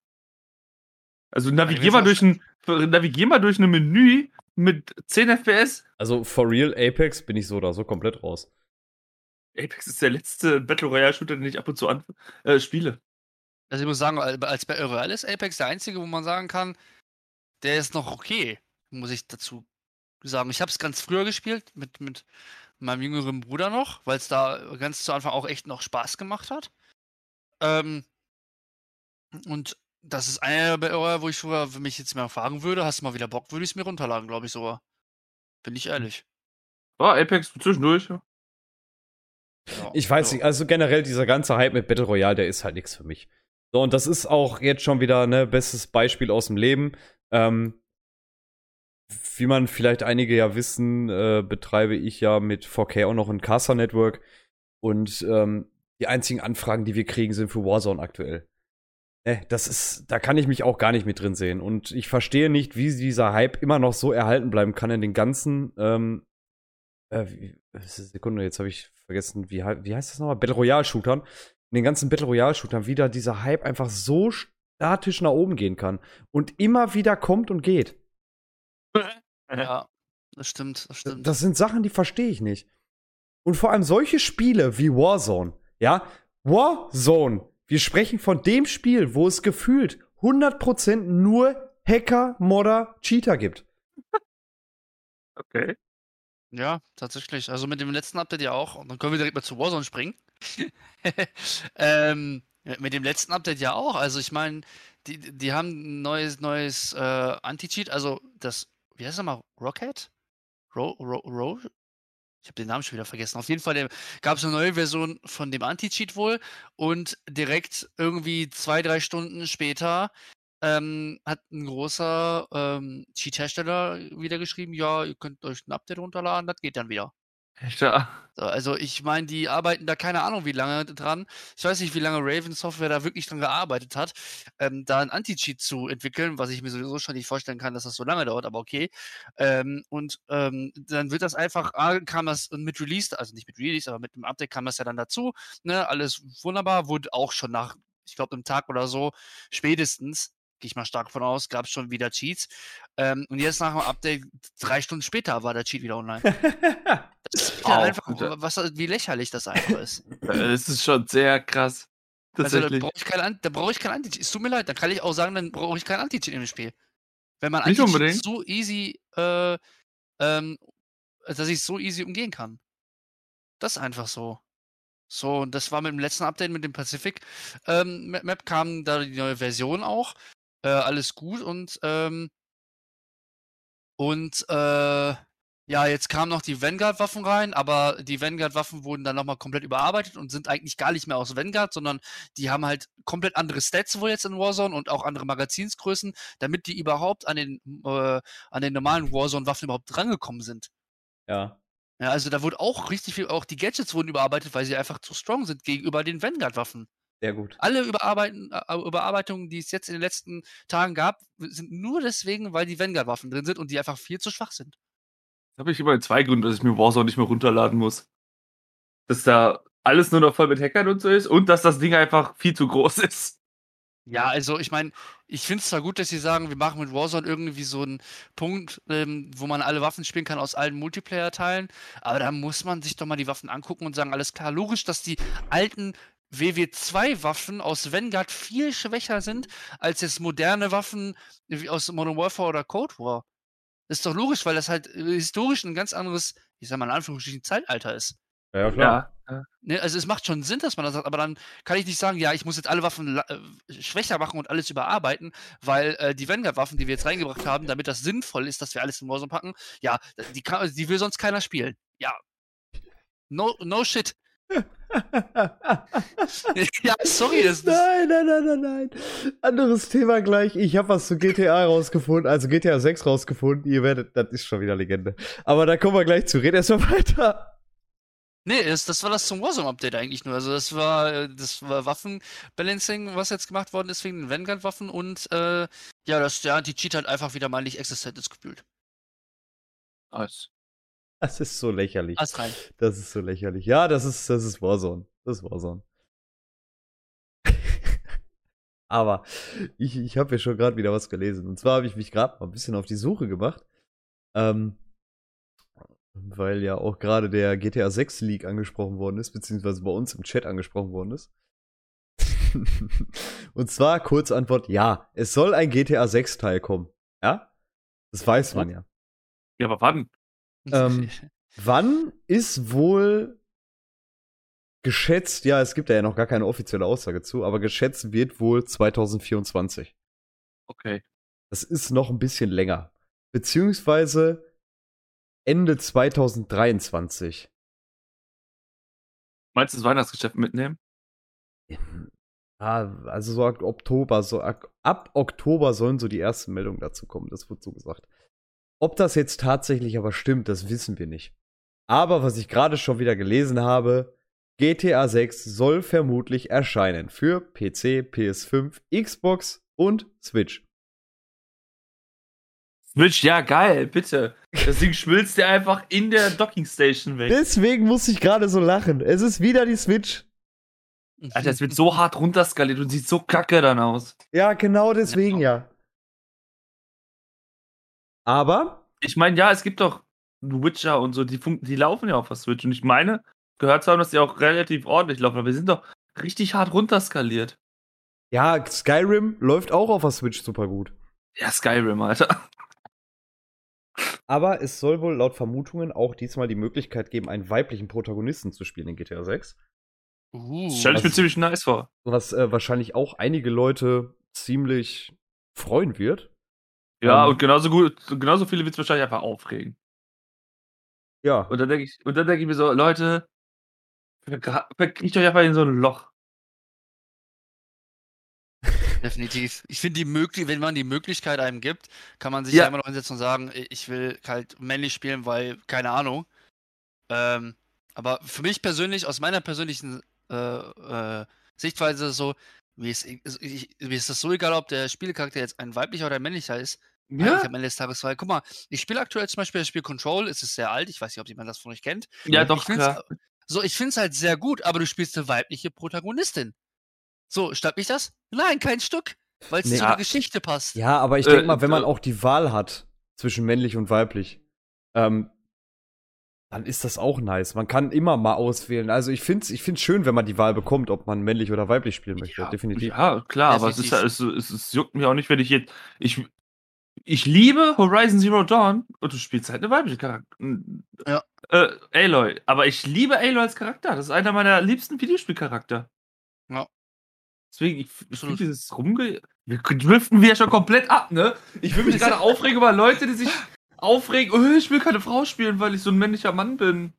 Also navigier mal durch ein, navigier mal durch ein Menü mit 10 FPS. Also for real Apex bin ich so oder so komplett raus. Apex ist der letzte Battle Royale Shooter, den ich ab und zu an, äh, spiele. Also ich muss sagen, als Battle Royale ist Apex der einzige, wo man sagen kann, der ist noch okay, muss ich dazu sagen. Ich habe es ganz früher gespielt mit, mit meinem jüngeren Bruder noch, weil es da ganz zu Anfang auch echt noch Spaß gemacht hat. Ähm, und das ist einer wo ich sogar, wenn mich jetzt mal fragen würde, hast du mal wieder Bock, würde ich es mir runterladen, glaube ich sogar. Bin ich ehrlich. War Apex zwischendurch, ja. Ja, Ich weiß ja. nicht, also generell dieser ganze Hype mit Battle Royale, der ist halt nichts für mich. So, und das ist auch jetzt schon wieder ne bestes Beispiel aus dem Leben. Ähm, wie man vielleicht einige ja wissen, äh, betreibe ich ja mit 4K auch noch ein Casa Network. Und ähm, die einzigen Anfragen, die wir kriegen, sind für Warzone aktuell. Ne, das ist, da kann ich mich auch gar nicht mit drin sehen. Und ich verstehe nicht, wie dieser Hype immer noch so erhalten bleiben kann in den ganzen, ähm, äh, Sekunde, jetzt habe ich vergessen, wie, wie heißt das nochmal? Battle Royale Shootern. In den ganzen Battle Royale Shootern wieder dieser Hype einfach so statisch nach oben gehen kann und immer wieder kommt und geht. Ja, das stimmt, das stimmt. Das sind Sachen, die verstehe ich nicht. Und vor allem solche Spiele wie Warzone, ja, Warzone. Wir sprechen von dem Spiel, wo es gefühlt 100% nur Hacker, Modder, Cheater gibt. Okay. Ja, tatsächlich. Also mit dem letzten Update ja auch. Und dann können wir direkt mal zu Warzone springen. [LAUGHS] ähm, mit dem letzten Update ja auch. Also ich meine, die, die haben ein neues, neues äh, Anti-Cheat. Also das, wie heißt das mal? Rocket? Ro, Ro, Ro? Ich habe den Namen schon wieder vergessen. Auf jeden Fall gab es eine neue Version von dem Anti-Cheat wohl. Und direkt irgendwie zwei, drei Stunden später ähm, hat ein großer ähm, Cheat-Hersteller wieder geschrieben, ja, ihr könnt euch ein Update runterladen, das geht dann wieder. Ja. So, also ich meine, die arbeiten da keine Ahnung wie lange dran. Ich weiß nicht, wie lange Raven Software da wirklich dran gearbeitet hat, ähm, da ein Anti-Cheat zu entwickeln, was ich mir sowieso schon nicht vorstellen kann, dass das so lange dauert, aber okay. Ähm, und ähm, dann wird das einfach, ah, kam das mit Release, also nicht mit Release, aber mit dem Update kam das ja dann dazu. Ne, alles wunderbar, wurde auch schon nach, ich glaube, einem Tag oder so, spätestens, gehe ich mal stark von aus, gab es schon wieder Cheats. Ähm, und jetzt nach dem Update, drei Stunden später, war der Cheat wieder online. [LAUGHS] Ja einfach, was, wie lächerlich das einfach ist. [LAUGHS] Es ist schon sehr krass. Also da brauche ich kein, ich kein Anti-Cheat. Es tut mir leid, dann kann ich auch sagen, dann brauche ich kein Anti-Cheat im Spiel. Wenn man Anti-Cheat so easy, äh, ähm, dass ich es so easy umgehen kann. Das ist einfach so. So, und das war mit dem letzten Update mit dem Pacific ähm, Map, Map kam da die neue Version auch. Äh, alles gut und ähm, und äh, ja, jetzt kamen noch die Vanguard-Waffen rein, aber die Vanguard-Waffen wurden dann nochmal komplett überarbeitet und sind eigentlich gar nicht mehr aus Vanguard, sondern die haben halt komplett andere Stats wohl jetzt in Warzone und auch andere Magazinsgrößen, damit die überhaupt an den, äh, an den normalen Warzone-Waffen überhaupt drangekommen sind. ja. Ja, also da wurde auch richtig viel, auch die Gadgets wurden überarbeitet, weil sie einfach zu strong sind gegenüber den Vanguard-Waffen. Sehr gut. Alle Überarbeiten, äh, Überarbeitungen, die es jetzt in den letzten Tagen gab, sind nur deswegen, weil die Vanguard-Waffen drin sind und die einfach viel zu schwach sind. Da habe ich immer zwei Gründe, dass ich mir Warzone nicht mehr runterladen muss. Dass da alles nur noch voll mit Hackern und so ist und dass das Ding einfach viel zu groß [LAUGHS] ist. Ja, also ich meine, ich finde es zwar gut, dass sie sagen, wir machen mit Warzone irgendwie so einen Punkt, ähm, wo man alle Waffen spielen kann aus allen Multiplayer-Teilen, aber da muss man sich doch mal die Waffen angucken und sagen, alles klar, logisch, dass die alten WW2-Waffen aus Vanguard viel schwächer sind als jetzt moderne Waffen aus Modern Warfare oder Cold War. Das ist doch logisch, weil das halt äh, historisch ein ganz anderes, ich sag mal in Anführungsstrichen, Zeitalter ist. Ja, klar. Ja. Ne, also es macht schon Sinn, dass man das sagt, aber dann kann ich nicht sagen, ja, ich muss jetzt alle Waffen äh, schwächer machen und alles überarbeiten, weil äh, die Vanguard-Waffen, die wir jetzt reingebracht haben, damit das sinnvoll ist, dass wir alles in Warzone packen, ja, die, kann, die will sonst keiner spielen. Ja. No, no shit. [LAUGHS] ja, sorry, das, das Nein, nein, nein, nein, nein. Anderes Thema gleich. Ich habe was zu GTA rausgefunden, also GTA 6 rausgefunden. Ihr werdet, das ist schon wieder Legende. Aber da kommen wir gleich zu. Red erstmal weiter. Nee, das, das war das zum Warzone-Update eigentlich nur. Also das war äh, das war Waffenbalancing, was jetzt gemacht worden ist wegen den Vanguard-Waffen und äh, ja, dass der Anti-Cheat halt einfach wieder mal nicht existent ist gefühlt. Nice. Das ist so lächerlich. Alles rein. Das ist so lächerlich. Ja, das ist, das ist Warzone. Das ist Warzone. [LAUGHS] Aber ich, ich habe ja schon gerade wieder was gelesen. Und zwar habe ich mich gerade mal ein bisschen auf die Suche gemacht. Ähm, weil ja auch gerade der GTA 6 Leak angesprochen worden ist, beziehungsweise bei uns im Chat angesprochen worden ist. [LAUGHS] Und zwar Kurzantwort, ja, es soll ein GTA 6 Teil kommen. Ja? Das weiß man ja. Ja, aber wann? Ähm, [LAUGHS] Wann ist wohl geschätzt, ja, es gibt ja noch gar keine offizielle Aussage zu, aber geschätzt wird wohl 2024. Okay. Das ist noch ein bisschen länger. Beziehungsweise Ende 2023. Meinst du das Weihnachtsgeschäft mitnehmen? Ah, also so ab Oktober, so ab, ab Oktober sollen so die ersten Meldungen dazu kommen, das wird so gesagt. Ob das jetzt tatsächlich aber stimmt, das wissen wir nicht. Aber was ich gerade schon wieder gelesen habe, GTA 6 soll vermutlich erscheinen für PC, PS5, Xbox und Switch. Switch, ja, geil, bitte. Das Ding schmilzt dir einfach in der Docking Station weg. Deswegen muss ich gerade so lachen. Es ist wieder die Switch. Alter, es wird so hart runterskaliert und sieht so kacke dann aus. Ja, genau deswegen ja. Aber Ich meine, ja, es gibt doch Witcher und so, die, die laufen ja auf der Switch. Und ich meine, gehört zu haben, dass die auch relativ ordentlich laufen, aber wir sind doch richtig hart runterskaliert. ja, Skyrim läuft auch auf der Switch super gut. Ja, Skyrim, Alter. Aber es soll wohl laut Vermutungen auch diesmal die Möglichkeit geben, einen weiblichen Protagonisten zu spielen in GTA 6. Uh, Das stelle ich mir ziemlich nice vor. Was äh, wahrscheinlich auch einige Leute ziemlich freuen wird. Ja, Ähm. und genauso gut, genauso viele wird es wahrscheinlich einfach aufregen. Ja. Und dann denke ich, und dann denke ich mir so, Leute, verkriecht euch einfach in so ein Loch. definitiv. Ich finde die möglich, wenn man die Möglichkeit einem gibt, kann man sich Ja. ja immer noch hinsetzen und sagen, ich will halt männlich spielen, weil, keine Ahnung. Ähm, aber für mich persönlich, aus meiner persönlichen äh, äh, Sichtweise ist es so, mir ist, ich, mir ist das so egal, ob der Spielcharakter jetzt ein weiblicher oder ein männlicher ist. Eigentlich am Ende des Tages, weil, guck mal, ich spiele aktuell zum Beispiel das Spiel Control, es ist sehr alt, ich weiß nicht, ob jemand das von euch kennt. ja Ich doch, find's- klar. So, ich finde es halt sehr gut, aber du spielst eine weibliche Protagonistin. So, stört mich das? Nein, kein Stück. Weil es Nee. zu Ja. der Geschichte passt. Ja, aber ich Äh, denke mal, wenn man äh. auch die Wahl hat zwischen männlich und weiblich, ähm, dann ist das auch nice. Man kann immer mal auswählen. Also ich finde es ich find's schön, wenn man die Wahl bekommt, ob man männlich oder weiblich spielen möchte. Ja, Definitiv. Ja, klar, aber es ist Definitiv. ja, es, es, es juckt mir auch nicht, wenn ich jetzt. Ich, ich liebe Horizon Zero Dawn und du spielst halt eine weibliche Charakter. Ja. Äh, Aloy. Aber ich liebe Aloy als Charakter. Das ist einer meiner liebsten Videospielcharakter. Ja. Deswegen, ich, ich finde dieses Rumge. Wir driften wir schon komplett ab, ne? Ich will mich gerade [LAUGHS] aufregen über Leute, die sich aufregen. Oh, ich will keine Frau spielen, weil ich so ein männlicher Mann bin.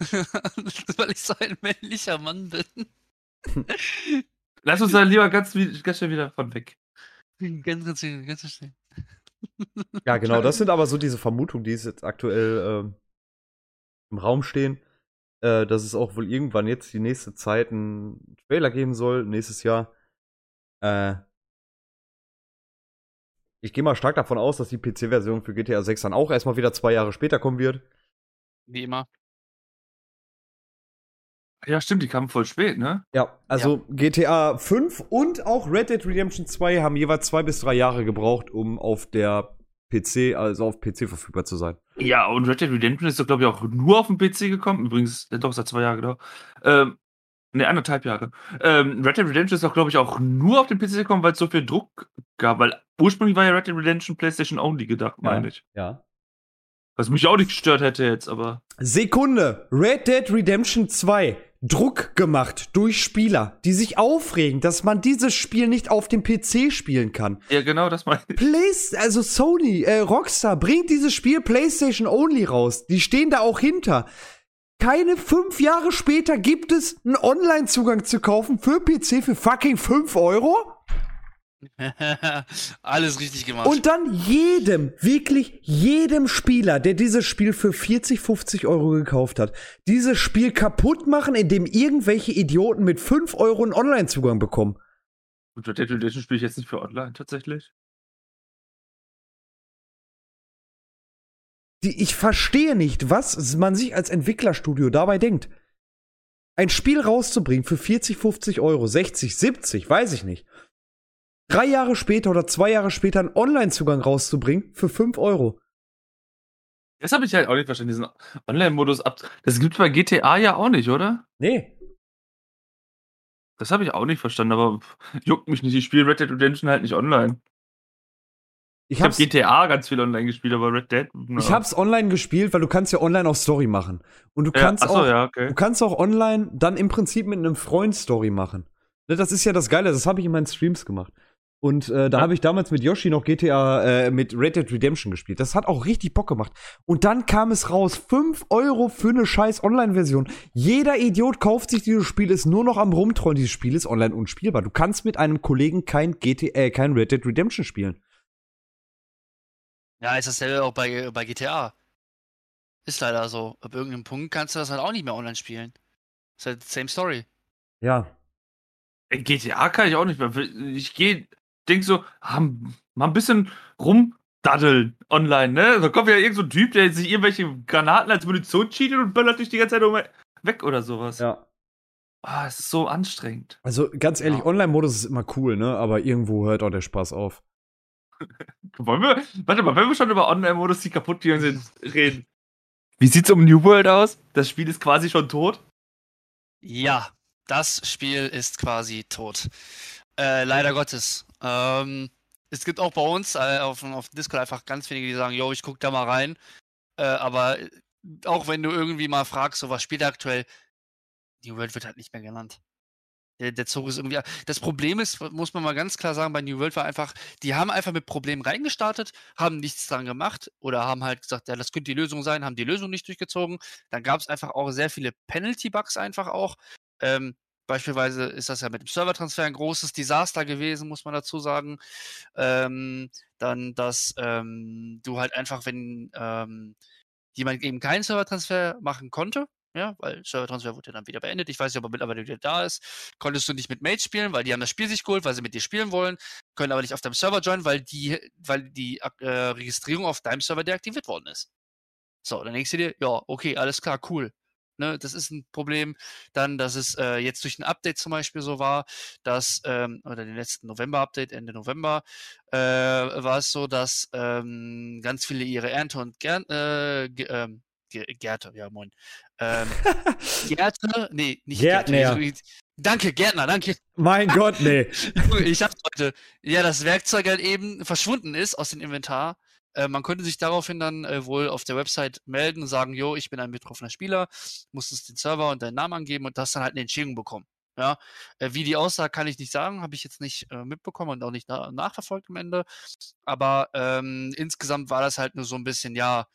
[LAUGHS] Weil ich so ein männlicher Mann bin. [LAUGHS] Lass uns da lieber ganz, ganz schnell wieder von weg. ganz, ganz, ganz schnell. Ja, [LAUGHS] genau. Das sind aber so diese Vermutungen, die es jetzt aktuell ähm, im Raum stehen. Äh, dass es auch wohl irgendwann jetzt die nächste Zeit einen Trailer geben soll, nächstes Jahr. Äh, ich gehe mal stark davon aus, dass die PC-Version für GTA 6 dann auch erstmal wieder zwei Jahre später kommen wird. Wie immer. Ja, stimmt, die kamen voll spät, ne? Ja, also GTA 5 und auch Red Dead Redemption 2 haben jeweils zwei bis drei Jahre gebraucht, um auf der PC, also auf PC verfügbar zu sein. Ja, und Red Dead Redemption ist doch, glaube ich, auch nur auf dem PC gekommen. Übrigens, äh, doch, seit zwei Jahren gedauert. Ähm, ne, anderthalb Jahre. Ähm, Red Dead Redemption ist doch, glaube ich, auch nur auf dem PC gekommen, weil es so viel Druck gab. Weil ursprünglich war ja Red Dead Redemption PlayStation Only gedacht, meine ich. Ja. Was mich auch nicht gestört hätte jetzt, aber. Sekunde. Red Dead Redemption 2. Druck gemacht durch Spieler, die sich aufregen, dass man dieses Spiel nicht auf dem PC spielen kann. Ja, genau, das meine ich. Play also Sony, äh, Rockstar bringt dieses Spiel PlayStation Only raus. Die stehen da auch hinter. Keine fünf Jahre später gibt es einen Online-Zugang zu kaufen für PC für fucking 5 Euro. [LAUGHS] Alles richtig gemacht. Und dann jedem, wirklich jedem Spieler, der dieses Spiel für 40, 50 Euro gekauft hat, dieses Spiel kaputt machen, indem irgendwelche Idioten mit 5 Euro einen Online-Zugang bekommen. Und Red Dead Redemption spiele ich jetzt nicht für online tatsächlich. Die, ich verstehe nicht, was man sich als Entwicklerstudio dabei denkt. Ein Spiel rauszubringen für 40, 50 Euro, 60, 70, weiß ich nicht. Drei Jahre später oder zwei Jahre später einen Online-Zugang rauszubringen für 5 Euro. Das habe ich halt auch nicht verstanden, diesen Online-Modus ab. Das gibt's bei GTA ja auch nicht, oder? Nee. Das habe ich auch nicht verstanden, aber juckt mich nicht. Ich spiele Red Dead Redemption halt nicht online. Ich habe hab's, GTA ganz viel online gespielt, aber Red Dead. na. ich hab's online gespielt, weil du kannst ja online auch Story machen. Und du ja, kannst achso, auch, ja, okay. du kannst auch online dann im Prinzip mit einem Freund Story machen. Ne, Das ist ja das Geile, das habe ich in meinen Streams gemacht. Und äh, da Ja. habe ich damals mit Yoshi noch GTA äh, mit Red Dead Redemption gespielt. Das hat auch richtig Bock gemacht. Und dann kam es raus, 5 Euro für eine scheiß Online-Version. Jeder Idiot kauft sich dieses Spiel, ist nur noch am rumtrollen. Dieses Spiel ist online unspielbar. Du kannst mit einem Kollegen kein GTA, äh, kein Red Dead Redemption spielen. Ja, ist dasselbe auch bei, bei GTA. Ist leider so. Ab irgendeinem Punkt kannst du das halt auch nicht mehr online spielen. Ist halt same story. Ja. In GTA kann ich auch nicht mehr. Ich gehe, denk so, ah, mal ein bisschen rumdaddeln online, ne? Da kommt ja irgend so ein Typ, der sich irgendwelche Granaten als Munition cheatet und böllert dich die ganze Zeit um- weg oder sowas. Ja. Ah, es ist so anstrengend. Also ganz ehrlich, Ja. Online-Modus ist immer cool, ne? Aber irgendwo hört auch der Spaß auf. [LAUGHS] Wollen wir, warte mal, wenn wir schon über Online-Modus, die kaputt gegangen sind, reden. Wie sieht's um New World aus? Das Spiel ist quasi schon tot. Ja, das Spiel ist quasi tot. Äh, leider Gottes. Ähm, es gibt auch bei uns äh, auf, auf Discord einfach ganz wenige, die sagen, yo, ich guck da mal rein. Äh, aber äh, auch wenn du irgendwie mal fragst, so was spielt aktuell, New World wird halt nicht mehr genannt. Der, der Zug ist irgendwie. Das Problem ist, muss man mal ganz klar sagen, bei New World war einfach, die haben einfach mit Problemen reingestartet, haben nichts dran gemacht oder haben halt gesagt, ja, das könnte die Lösung sein, haben die Lösung nicht durchgezogen. Dann gab es einfach auch sehr viele Penalty-Bugs einfach auch. Ähm, beispielsweise ist das ja mit dem Servertransfer ein großes Desaster gewesen, muss man dazu sagen. Ähm, dann, dass ähm, du halt einfach, wenn ähm, jemand eben keinen Servertransfer machen konnte, ja, weil Servertransfer wurde dann wieder beendet. Ich weiß nicht, ob er mittlerweile wieder da ist. Konntest du nicht mit Mates spielen, weil die haben das Spiel sich geholt, weil sie mit dir spielen wollen, können aber nicht auf deinem Server joinen, weil die, weil die äh, Registrierung auf deinem Server deaktiviert worden ist. So, dann denkst du dir, ja, okay, alles klar, cool. Ne, das ist ein Problem. Dann, dass es äh, jetzt durch ein Update zum Beispiel so war, dass, ähm, oder den letzten November-Update, Ende November, äh, war es so, dass ähm, ganz viele ihre Ernte und Gern, äh, ähm, ja moin. Ähm, [LAUGHS] Gärte, nee, nicht Gärtner. Gärte. Danke, Gärtner, danke. Mein Gott, nee. [LAUGHS] Ich hab's heute. Ja, das Werkzeug halt eben verschwunden ist aus dem Inventar. Äh, man konnte sich daraufhin dann äh, wohl auf der Website melden und sagen, jo, ich bin ein betroffener Spieler, musstest den Server und deinen Namen angeben und hast dann halt eine Entschädigung bekommen. Ja, äh, wie die aussah, kann ich nicht sagen, habe ich jetzt nicht äh, mitbekommen und auch nicht na nachverfolgt am Ende. Aber ähm, insgesamt war das halt nur so ein bisschen, ja,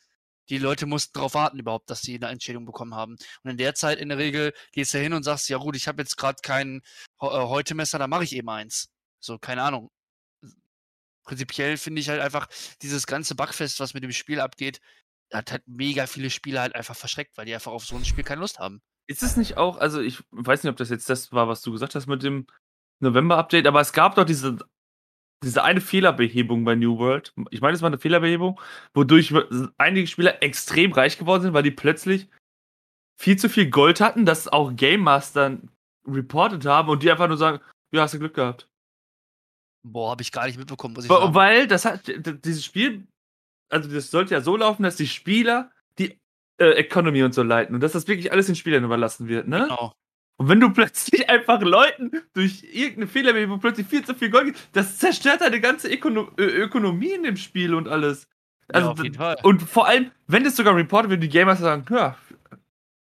die Leute mussten darauf warten überhaupt, dass sie eine Entschädigung bekommen haben. Und in der Zeit in der Regel gehst du hin und sagst, ja gut, ich habe jetzt gerade kein äh, Heute-Messer, da mache ich eben eins. So, keine Ahnung. Prinzipiell finde ich halt einfach dieses ganze Bugfest, was mit dem Spiel abgeht, hat halt mega viele Spieler halt einfach verschreckt, weil die einfach auf so ein Spiel keine Lust haben. Ist es nicht auch, also ich weiß nicht, ob das jetzt das war, was du gesagt hast mit dem November-Update, aber es gab doch diese, diese eine Fehlerbehebung bei New World. Ich meine, es war eine Fehlerbehebung, wodurch einige Spieler extrem reich geworden sind, weil die plötzlich viel zu viel Gold hatten, das auch Game Master reported haben und die einfach nur sagen, ja, hast du Glück gehabt. Boah, habe ich gar nicht mitbekommen, muss ich Weil, sagen. weil das hat dieses Spiel, also das sollte ja so laufen, dass die Spieler die äh, Economy und so leiten und dass das wirklich alles den Spielern überlassen wird, ne? Genau. Und wenn du [LAUGHS] plötzlich einfach Leuten durch irgendeine Fehler, plötzlich viel zu viel Gold gibst, das zerstört deine ganze Ökono Ökonomie in dem Spiel und alles. Also, ja, auf jeden Fall. Und vor allem, wenn es sogar reportet wird, die Gamers sagen, ja,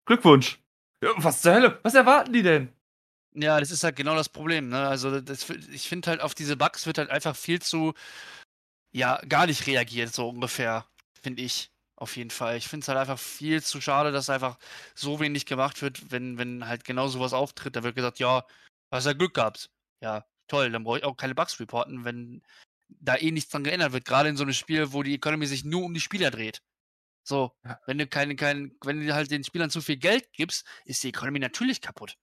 Glückwunsch. Ja, was zur Hölle? Was erwarten die denn? Ja, das ist halt genau das Problem. Ne? Also das, ich finde halt auf diese Bugs wird halt einfach viel zu, ja, gar nicht reagiert, so ungefähr, finde ich. Auf jeden Fall. Ich finde es halt einfach viel zu schade, dass einfach so wenig gemacht wird, wenn, wenn halt genau sowas auftritt. Da wird gesagt, ja, hast ja Glück gehabt. Ja, toll, dann brauche ich auch keine Bugs reporten, wenn da eh nichts dran geändert wird. Gerade in so einem Spiel, wo die Economy sich nur um die Spieler dreht. So, Ja. wenn du keinen, kein, wenn du halt den Spielern zu viel Geld gibst, ist die Economy natürlich kaputt.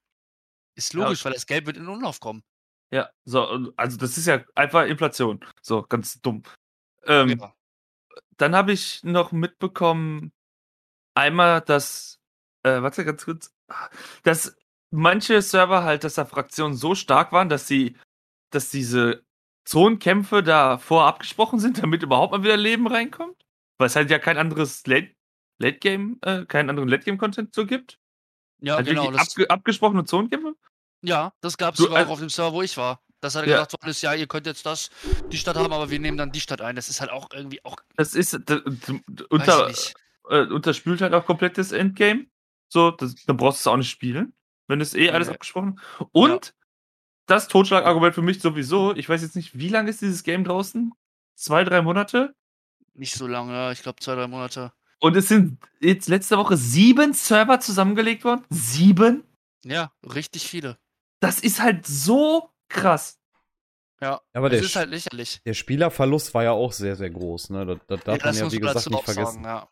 Ist Ja. logisch, weil das Geld wird in Umlauf kommen. Ja, so, also das ist ja einfach Inflation. So, ganz dumm. Ähm, Ja. Dann habe ich noch mitbekommen, einmal, dass, äh, warte ganz kurz, dass manche Server halt, dass da Fraktionen so stark waren, dass sie, dass diese Zonenkämpfe da vorher abgesprochen sind, [LAUGHS] damit überhaupt mal wieder Leben reinkommt. Weil es halt ja kein anderes Late, Late Game, äh, keinen anderen Late Game Content so gibt. Ja, halt genau. Das, abge abgesprochene Zonenkämpfe. ja, das gab es sogar äh, auch auf dem Server, wo ich war. Das hat Ja. gesagt worden ist, ja, ihr könnt jetzt das, die Stadt haben, aber wir nehmen dann die Stadt ein. Das ist halt auch irgendwie auch, Das ist d- d- weiß unter, äh, unterspült halt auch komplett das Endgame. So, das, dann brauchst du es auch nicht spielen, wenn es eh alles Nee. abgesprochen. Und das Totschlagargument für mich sowieso, ich weiß jetzt nicht, wie lange ist dieses Game draußen? Zwei, drei Monate? Nicht so lange, ich glaube zwei, drei Monate. Und es sind jetzt letzte Woche sieben Server zusammengelegt worden. Sieben? Ja, richtig viele. Das ist halt so krass. Ja, Aber das der, ist halt lächerlich. der Spielerverlust war ja auch sehr, sehr groß. Ne? Das, das darf ja, man das ja, muss wie man gesagt, nicht vergessen. sagen, ja.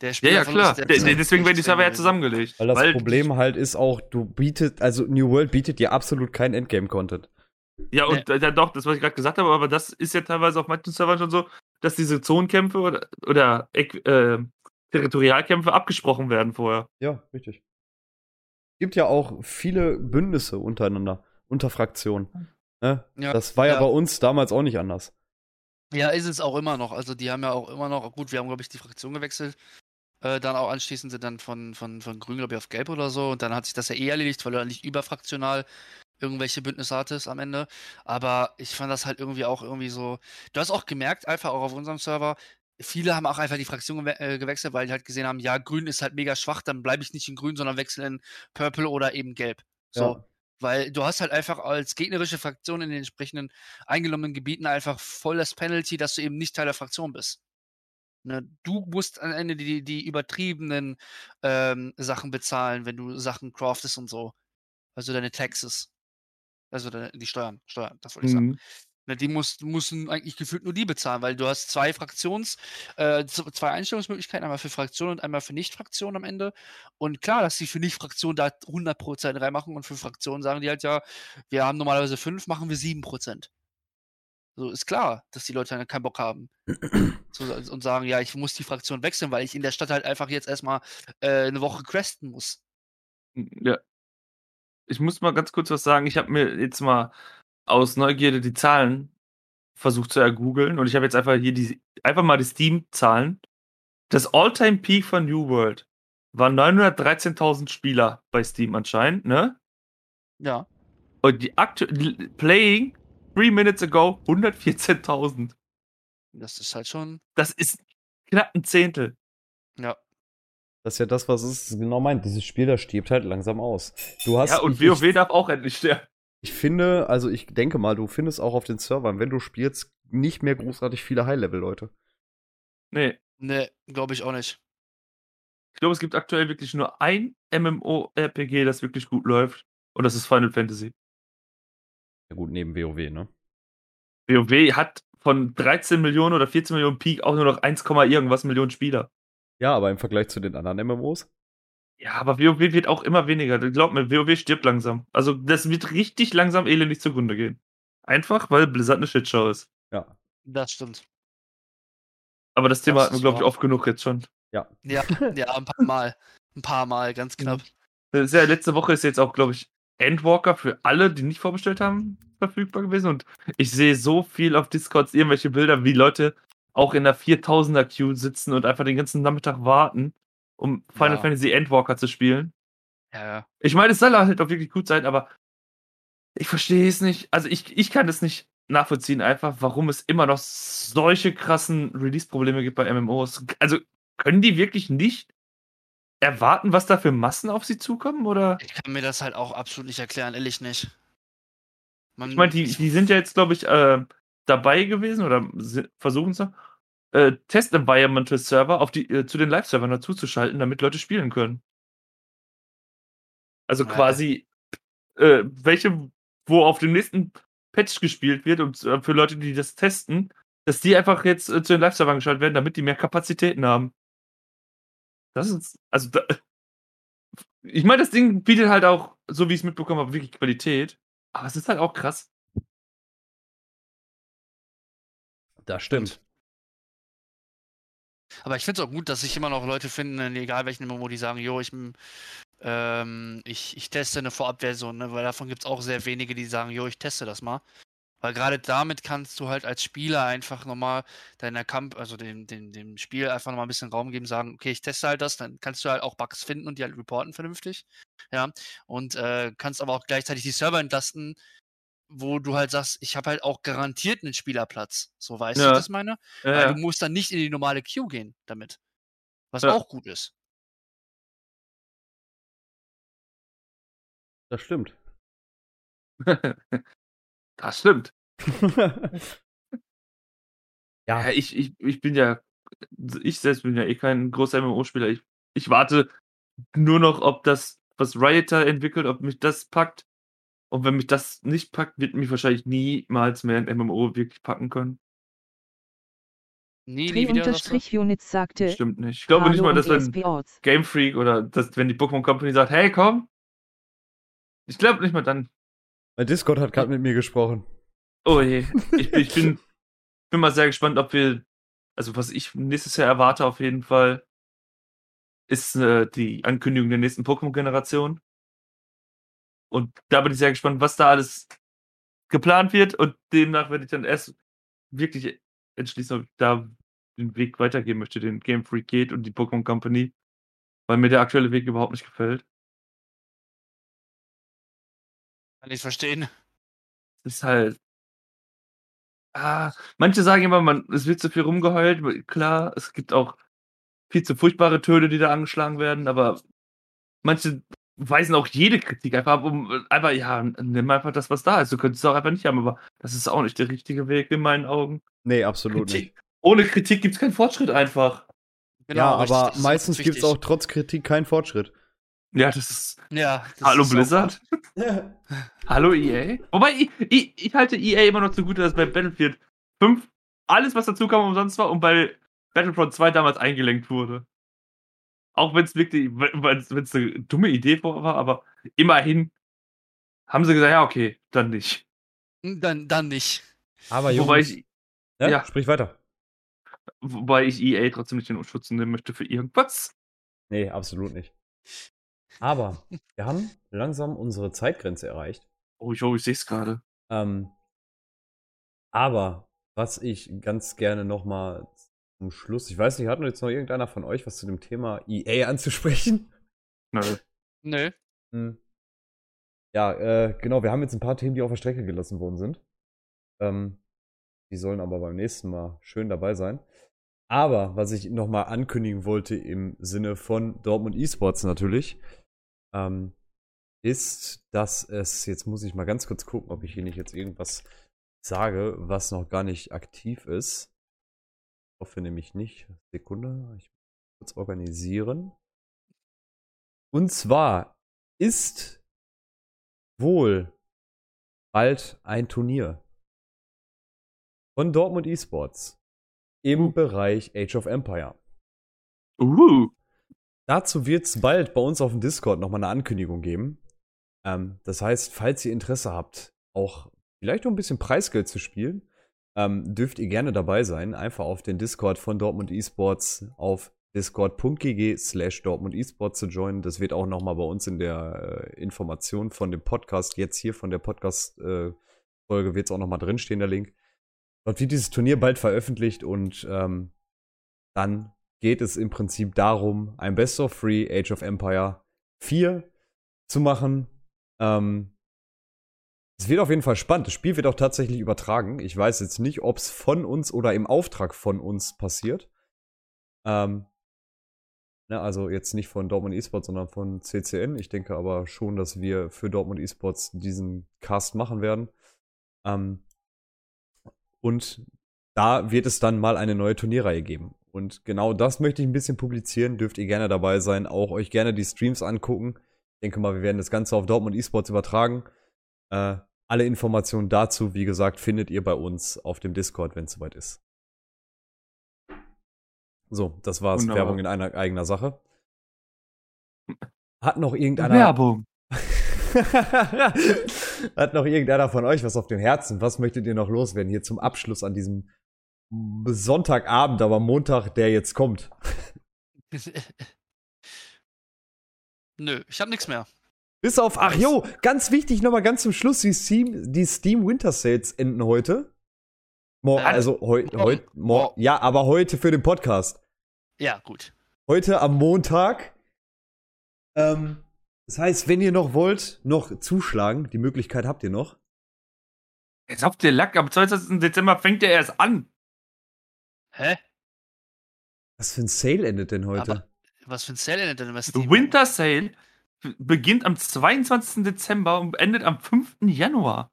Der Ja, ja, klar. der De- ist de- halt deswegen werden die Server ja zusammengelegt. Weil das Problem halt ist auch, du bietet, also New World bietet dir absolut kein Endgame-Content. Ja, und äh, doch, das, was ich gerade gesagt habe, aber das ist ja teilweise auf manchen Servern schon so, dass diese Zonenkämpfe oder, oder äh, Territorialkämpfe abgesprochen werden vorher. Ja, richtig. Es gibt ja auch viele Bündnisse untereinander, unter Fraktionen. Ne? Ja, das war ja, ja. bei uns damals auch nicht anders. Ja, ist es auch immer noch. Also die haben ja auch immer noch, gut, wir haben, glaube ich, die Fraktion gewechselt. Äh, dann auch anschließend sind dann von, von, von Grün, glaube ich, auf Gelb oder so. Und dann hat sich das ja eh erledigt, weil du dann nicht überfraktional irgendwelche Bündnisse hattest am Ende. Aber ich fand das halt irgendwie auch irgendwie so. Du hast auch gemerkt, einfach auch auf unserem Server, viele haben auch einfach die Fraktion gewe äh, gewechselt, weil die halt gesehen haben, ja, Grün ist halt mega schwach, dann bleibe ich nicht in Grün, sondern wechsle in Purple oder eben Gelb. So. Ja. Weil du hast halt einfach als gegnerische Fraktion in den entsprechenden eingenommenen Gebieten einfach voll das Penalty, dass du eben nicht Teil der Fraktion bist. Ne, du musst am Ende die, die übertriebenen ähm, Sachen bezahlen, wenn du Sachen craftest und so. Also deine Taxes. Also deine, die Steuern. Steuern, das wollte ich sagen. Die müssen eigentlich gefühlt nur die bezahlen, weil du hast zwei Fraktions, äh, zwei Einstellungsmöglichkeiten, einmal für Fraktion und einmal für Nicht-Fraktion am Ende. Und klar, dass die für Nicht-Fraktion da 100% reinmachen und für Fraktionen sagen die halt ja, wir haben normalerweise 5, machen wir 7%. So ist klar, dass die Leute dann keinen Bock haben. so, und sagen, ja, ich muss die Fraktion wechseln, weil ich in der Stadt halt einfach jetzt erstmal äh, eine Woche questen muss. Ja. Ich muss mal ganz kurz was sagen. Ich habe mir jetzt mal aus Neugierde die Zahlen versucht zu ergoogeln und ich habe jetzt einfach hier die einfach mal die Steam-Zahlen. Das All-Time Peak von New World war 913.000 Spieler bei Steam anscheinend, ne? Ja. Und die aktuell Playing three minutes ago 114.000. Das ist halt schon, Das ist knapp ein Zehntel. ja. Das ist ja das, was es genau meint. Dieses Spiel, das stirbt halt langsam aus. Du hast, Ja, und WoW darf auch endlich sterben. Ich finde, also ich denke mal, du findest auch auf den Servern, wenn du spielst, nicht mehr großartig viele High-Level-Leute. Nee. Ne, glaube ich auch nicht. Ich glaube, es gibt aktuell wirklich nur ein MMO-RPG, das wirklich gut läuft. Und das ist Final Fantasy. Ja gut, neben WoW, ne? WoW hat von 13 Millionen oder 14 Millionen Peak auch nur noch 1, irgendwas Millionen Spieler. Ja, aber im Vergleich zu den anderen MMOs? Ja, aber WoW wird auch immer weniger. Glaub mir, WoW stirbt langsam. Also, das wird richtig langsam elendig zugrunde gehen. Einfach, weil Blizzard eine Shitshow ist. Ja. Das stimmt. Aber das Thema Das hatten wir, glaube ich, oft genug jetzt schon. Ja, [LAUGHS] ja, ein paar Mal. Ein paar Mal, ganz knapp. Ja, letzte Woche ist jetzt auch, glaube ich, Endwalker für alle, die nicht vorbestellt haben, verfügbar gewesen. Und ich sehe so viel auf Discords irgendwelche Bilder, wie Leute auch in der 4000er Queue sitzen und einfach den ganzen Nachmittag warten, um Final Ja. Fantasy Endwalker zu spielen. Ja. Ich meine, es soll halt auch wirklich gut sein, aber ich verstehe es nicht. Also ich, ich kann es nicht nachvollziehen, einfach, warum es immer noch solche krassen Release-Probleme gibt bei MMOs. Also können die wirklich nicht erwarten, was da für Massen auf sie zukommen? Oder? Ich kann mir das halt auch absolut nicht erklären, ehrlich nicht. Man, Ich meine, die, die sind ja jetzt, glaube ich, äh, dabei gewesen oder versuchen es noch, äh, Test-Environmental-Server auf die, äh, zu den Live-Servern dazuzuschalten, damit Leute spielen können. Also Ja. quasi äh, welche, wo auf dem nächsten Patch gespielt wird und äh, für Leute, die das testen, dass die einfach jetzt äh, zu den Live-Servern geschaltet werden, damit die mehr Kapazitäten haben. Das ist, also da, [LAUGHS] ich meine, das Ding bietet halt auch, so wie ich es mitbekommen habe, wirklich Qualität. Aber es ist halt auch krass. Das stimmt. Aber ich finde es auch gut, dass sich immer noch Leute finden, egal welchen MMO, die sagen, jo, ich, ähm, ich, ich teste eine Vorabversion, ne? weil davon gibt es auch sehr wenige, die sagen, jo, ich teste das mal. Weil gerade damit kannst du halt als Spieler einfach nochmal deiner Kamp, also dem, dem, dem Spiel einfach nochmal ein bisschen Raum geben, sagen, okay, ich teste halt das, dann kannst du halt auch Bugs finden und die halt reporten vernünftig. Ja. Und äh, kannst aber auch gleichzeitig die Server entlasten, wo du halt sagst, ich habe halt auch garantiert einen Spielerplatz. So weißt Ja. du, das meine? Ja, Weil ja. du musst dann nicht in die normale Queue gehen damit. Was Ja. auch gut ist. Das stimmt. [LAUGHS] das stimmt. [LAUGHS] ja, Ja, ich, ich, ich bin ja, ich selbst bin ja eh kein großer MMO-Spieler. Ich, ich warte nur noch, ob das, was Riot da entwickelt, ob mich das packt. Und wenn mich das nicht packt, wird mich wahrscheinlich niemals mehr ein MMO wirklich packen können. Nie, nie wieder. Tri-Units sagte, Stimmt nicht. Ich glaube nicht mal, dass wenn. Game Freak oder dass, wenn die Pokémon Company sagt, hey, komm. Ich glaube nicht mal dann. mein Discord hat gerade mit mir gesprochen. Oh je. Ich, bin- ich bin, [LAUGHS] bin mal sehr gespannt, ob wir, also was ich nächstes Jahr erwarte auf jeden Fall, ist äh, die Ankündigung der nächsten Pokémon-Generation. Und da bin ich sehr gespannt, was da alles geplant wird. Und demnach werde ich dann erst wirklich entschließen, ob ich da den Weg weitergehen möchte, den Game Freak geht und die Pokémon Company. Weil mir der aktuelle Weg überhaupt nicht gefällt. Kann ich verstehen. ist halt. Ah, manche sagen immer, man, es wird zu viel rumgeheult. Klar, es gibt auch viel zu furchtbare Töne, die da angeschlagen werden, aber manche weisen auch jede Kritik einfach ab, um einfach, ja, nimm einfach das, was da ist. Du könntest es auch einfach nicht haben, aber das ist auch nicht der richtige Weg in meinen Augen. Nee, absolut nicht. Kritik. Ohne Kritik gibt es keinen Fortschritt einfach. ja, Genau, richtig, aber ist meistens gibt es auch trotz Kritik keinen Fortschritt. Ja, das ist. Ja, das Hallo ist Blizzard. [LAUGHS] Hallo EA. Wobei, ich, ich, ich halte EA immer noch zugute, dass bei Battlefield 5 alles, was dazu kam, umsonst war und bei Battlefront 2 damals eingelenkt wurde. Auch wenn es wirklich, wenn es eine dumme Idee war, aber immerhin haben sie gesagt, ja, okay, dann nicht. Dann, dann nicht. Aber Jungs, Wobei ich, ja, ja. sprich weiter. wobei ich EA trotzdem nicht in Schutz nehmen möchte für irgendwas. Nee, absolut nicht. Aber [LAUGHS] wir haben langsam unsere Zeitgrenze erreicht. Oh, ich, oh, ich sehe es gerade. Ähm, aber was ich ganz gerne noch mal zum Schluss, ich weiß nicht, hat noch jetzt noch irgendeiner von euch was zu dem Thema EA anzusprechen? Nö. Nö. Hm. Ja, äh, genau, wir haben jetzt ein paar Themen, die auf der Strecke gelassen worden sind. Ähm, die sollen aber beim nächsten Mal schön dabei sein. Aber was ich noch mal ankündigen wollte im Sinne von Dortmund Esports natürlich, ähm, ist, dass es, jetzt muss ich mal ganz kurz gucken, ob ich hier nicht jetzt irgendwas sage, was noch gar nicht aktiv ist. Hoffe nämlich nicht. Sekunde, ich muss kurz organisieren. Und zwar ist wohl bald ein Turnier von Dortmund Esports im Bereich Age of Empire. Uh. Dazu wird es bald bei uns auf dem Discord nochmal eine Ankündigung geben. Ähm, das heißt, falls ihr Interesse habt, auch vielleicht noch ein bisschen Preisgeld zu spielen, ähm, dürft ihr gerne dabei sein. Einfach auf den Discord von Dortmund Esports auf discord.gg slash Dortmund eSport zu joinen. Das wird auch nochmal bei uns in der äh, Information von dem Podcast, jetzt hier von der Podcast-Folge, äh, wird es auch nochmal drinstehen, der Link. Dort wird dieses Turnier bald veröffentlicht und ähm, dann geht es im Prinzip darum, ein Best of Free Age of Empire 4 zu machen. Ähm, es wird auf jeden Fall spannend. Das Spiel wird auch tatsächlich übertragen. Ich weiß jetzt nicht, ob es von uns oder im Auftrag von uns passiert. Ähm, ne, also jetzt nicht von Dortmund Esports, sondern von CCN. Ich denke aber schon, dass wir für Dortmund Esports diesen Cast machen werden. Ähm, und da wird es dann mal eine neue Turnierreihe geben. Und genau das möchte ich ein bisschen publizieren. Dürft ihr gerne dabei sein. Auch euch gerne die Streams angucken. Ich denke mal, wir werden das Ganze auf Dortmund Esports übertragen. Äh, alle Informationen dazu, wie gesagt, findet ihr bei uns auf dem Discord, wenn es soweit ist. So, das war's. Wunderbar. Werbung in einer eigener Sache. Hat noch irgendeiner. Werbung. [LAUGHS] Hat noch irgendeiner von euch was auf dem Herzen? Was möchtet ihr noch loswerden hier zum Abschluss an diesem Sonntagabend, aber Montag, der jetzt kommt? [LAUGHS] Nö, ich habe nichts mehr. Bis auf, ach jo, ganz wichtig nochmal ganz zum Schluss, die Steam, die Steam Winter Sales enden heute. Mor äh, also heute, heute, ja, aber heute für den Podcast. Ja, gut. Heute am Montag. Ähm, das heißt, wenn ihr noch wollt, noch zuschlagen, die Möglichkeit habt ihr noch. Jetzt habt ihr Lack, am 22. Dezember fängt er erst an. Hä? Was für ein Sale endet denn heute? Aber was für ein Sale endet denn? Was Winter Sale beginnt am 22. Dezember und endet am 5. Januar.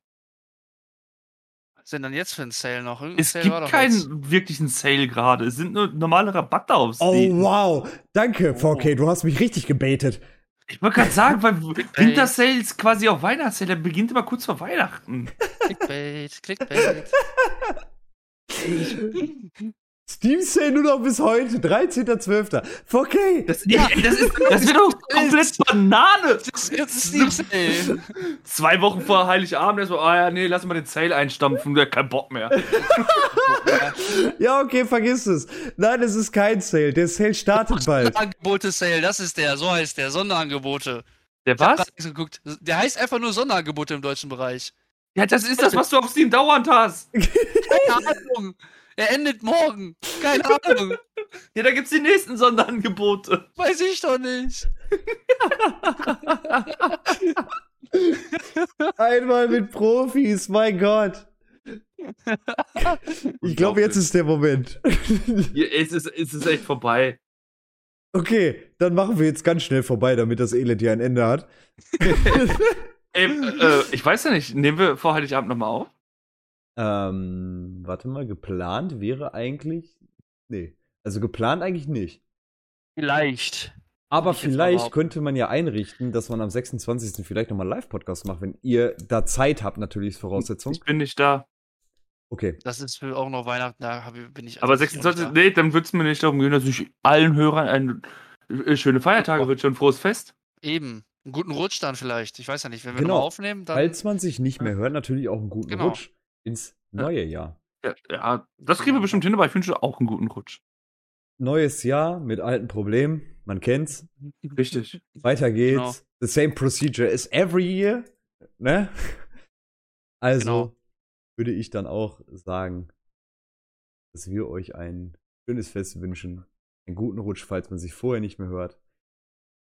Was ist denn dann jetzt für ein Sale noch? Irgendein es Sale gibt keinen jetzt. wirklichen Sale gerade. Es sind nur normale Rabatte auf oh, Steam. Oh, wow. Danke, 4K. Du hast mich richtig gebetet. Ich wollte gerade sagen, weil Winter Sale ist quasi auch Weihnachtssale. Der beginnt immer kurz vor Weihnachten. Clickbait, Clickbait. [LAUGHS] Steam Sale nur noch bis heute, 13.12. Okay. Das, [LAUGHS] ja, das, ist, das wird doch [LAUGHS] komplett Banane. Das ist jetzt Steam Sale. [LAUGHS] Zwei Wochen vor Heiligabend, er so, ah ja, nee, lass mal den Sale einstampfen, der hat keinen Bock mehr. ja, okay, vergiss es. Nein, es ist kein Sale. Der Sale startet bald. Sonderangebote Sale, das ist der, so heißt der, Sonderangebote. Der was? Geguckt. Der heißt einfach nur Sonderangebote im deutschen Bereich. Ja, das ist das, was du auf Steam dauernd hast. [LAUGHS] Keine Ahnung. Er endet morgen. Keine Ahnung. ja, da gibt's die nächsten Sonderangebote. Weiß ich doch nicht. [LAUGHS] Einmal mit Profis, mein Gott. Ich glaube, jetzt ist der Moment. [LAUGHS] Ja, es, ist, es ist echt vorbei. Okay, dann machen wir jetzt ganz schnell vorbei, damit das Elend hier ein Ende hat. Ey, äh, ich weiß ja nicht, nehmen wir vor Heiligabend nochmal auf? Ähm, warte mal, geplant wäre eigentlich. Nee. Also geplant eigentlich nicht. Vielleicht. Aber vielleicht könnte man ja einrichten, dass man am 26. vielleicht nochmal Live-Podcast macht, wenn ihr da Zeit habt, natürlich ist Voraussetzung. Ich bin nicht da. Okay. Das ist für auch noch Weihnachten, da bin ich. Aber 26. Nee, dann wird es mir nicht darum gehen, dass ich allen Hörern ein äh, schöne Feiertage wünsche und frohes Fest. Eben. Einen guten Rutsch dann vielleicht. Ich weiß ja nicht, wenn wir genau. nochmal aufnehmen, dann. Falls man sich nicht mehr hört, natürlich auch einen guten genau. Rutsch ins neue Jahr. Ja, ja, das kriegen wir bestimmt hin, aber ich wünsche auch einen guten Rutsch. Neues Jahr mit alten Problemen, man kennt's. Richtig. Weiter geht's. Genau. The same procedure as every year, ne? [LAUGHS] Also genau. würde ich dann auch sagen, dass wir euch ein schönes Fest wünschen, einen guten Rutsch, falls man sich vorher nicht mehr hört.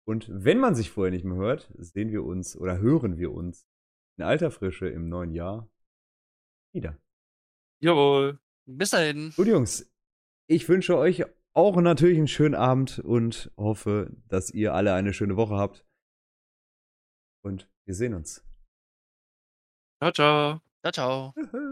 Und wenn man sich vorher nicht mehr hört, sehen wir uns oder hören wir uns in alter Frische im neuen Jahr wieder. Jawohl. Bis dahin. Gut, Jungs. Ich wünsche euch auch natürlich einen schönen Abend und hoffe, dass ihr alle eine schöne Woche habt. Und wir sehen uns. Ciao, ciao. Ciao, ciao.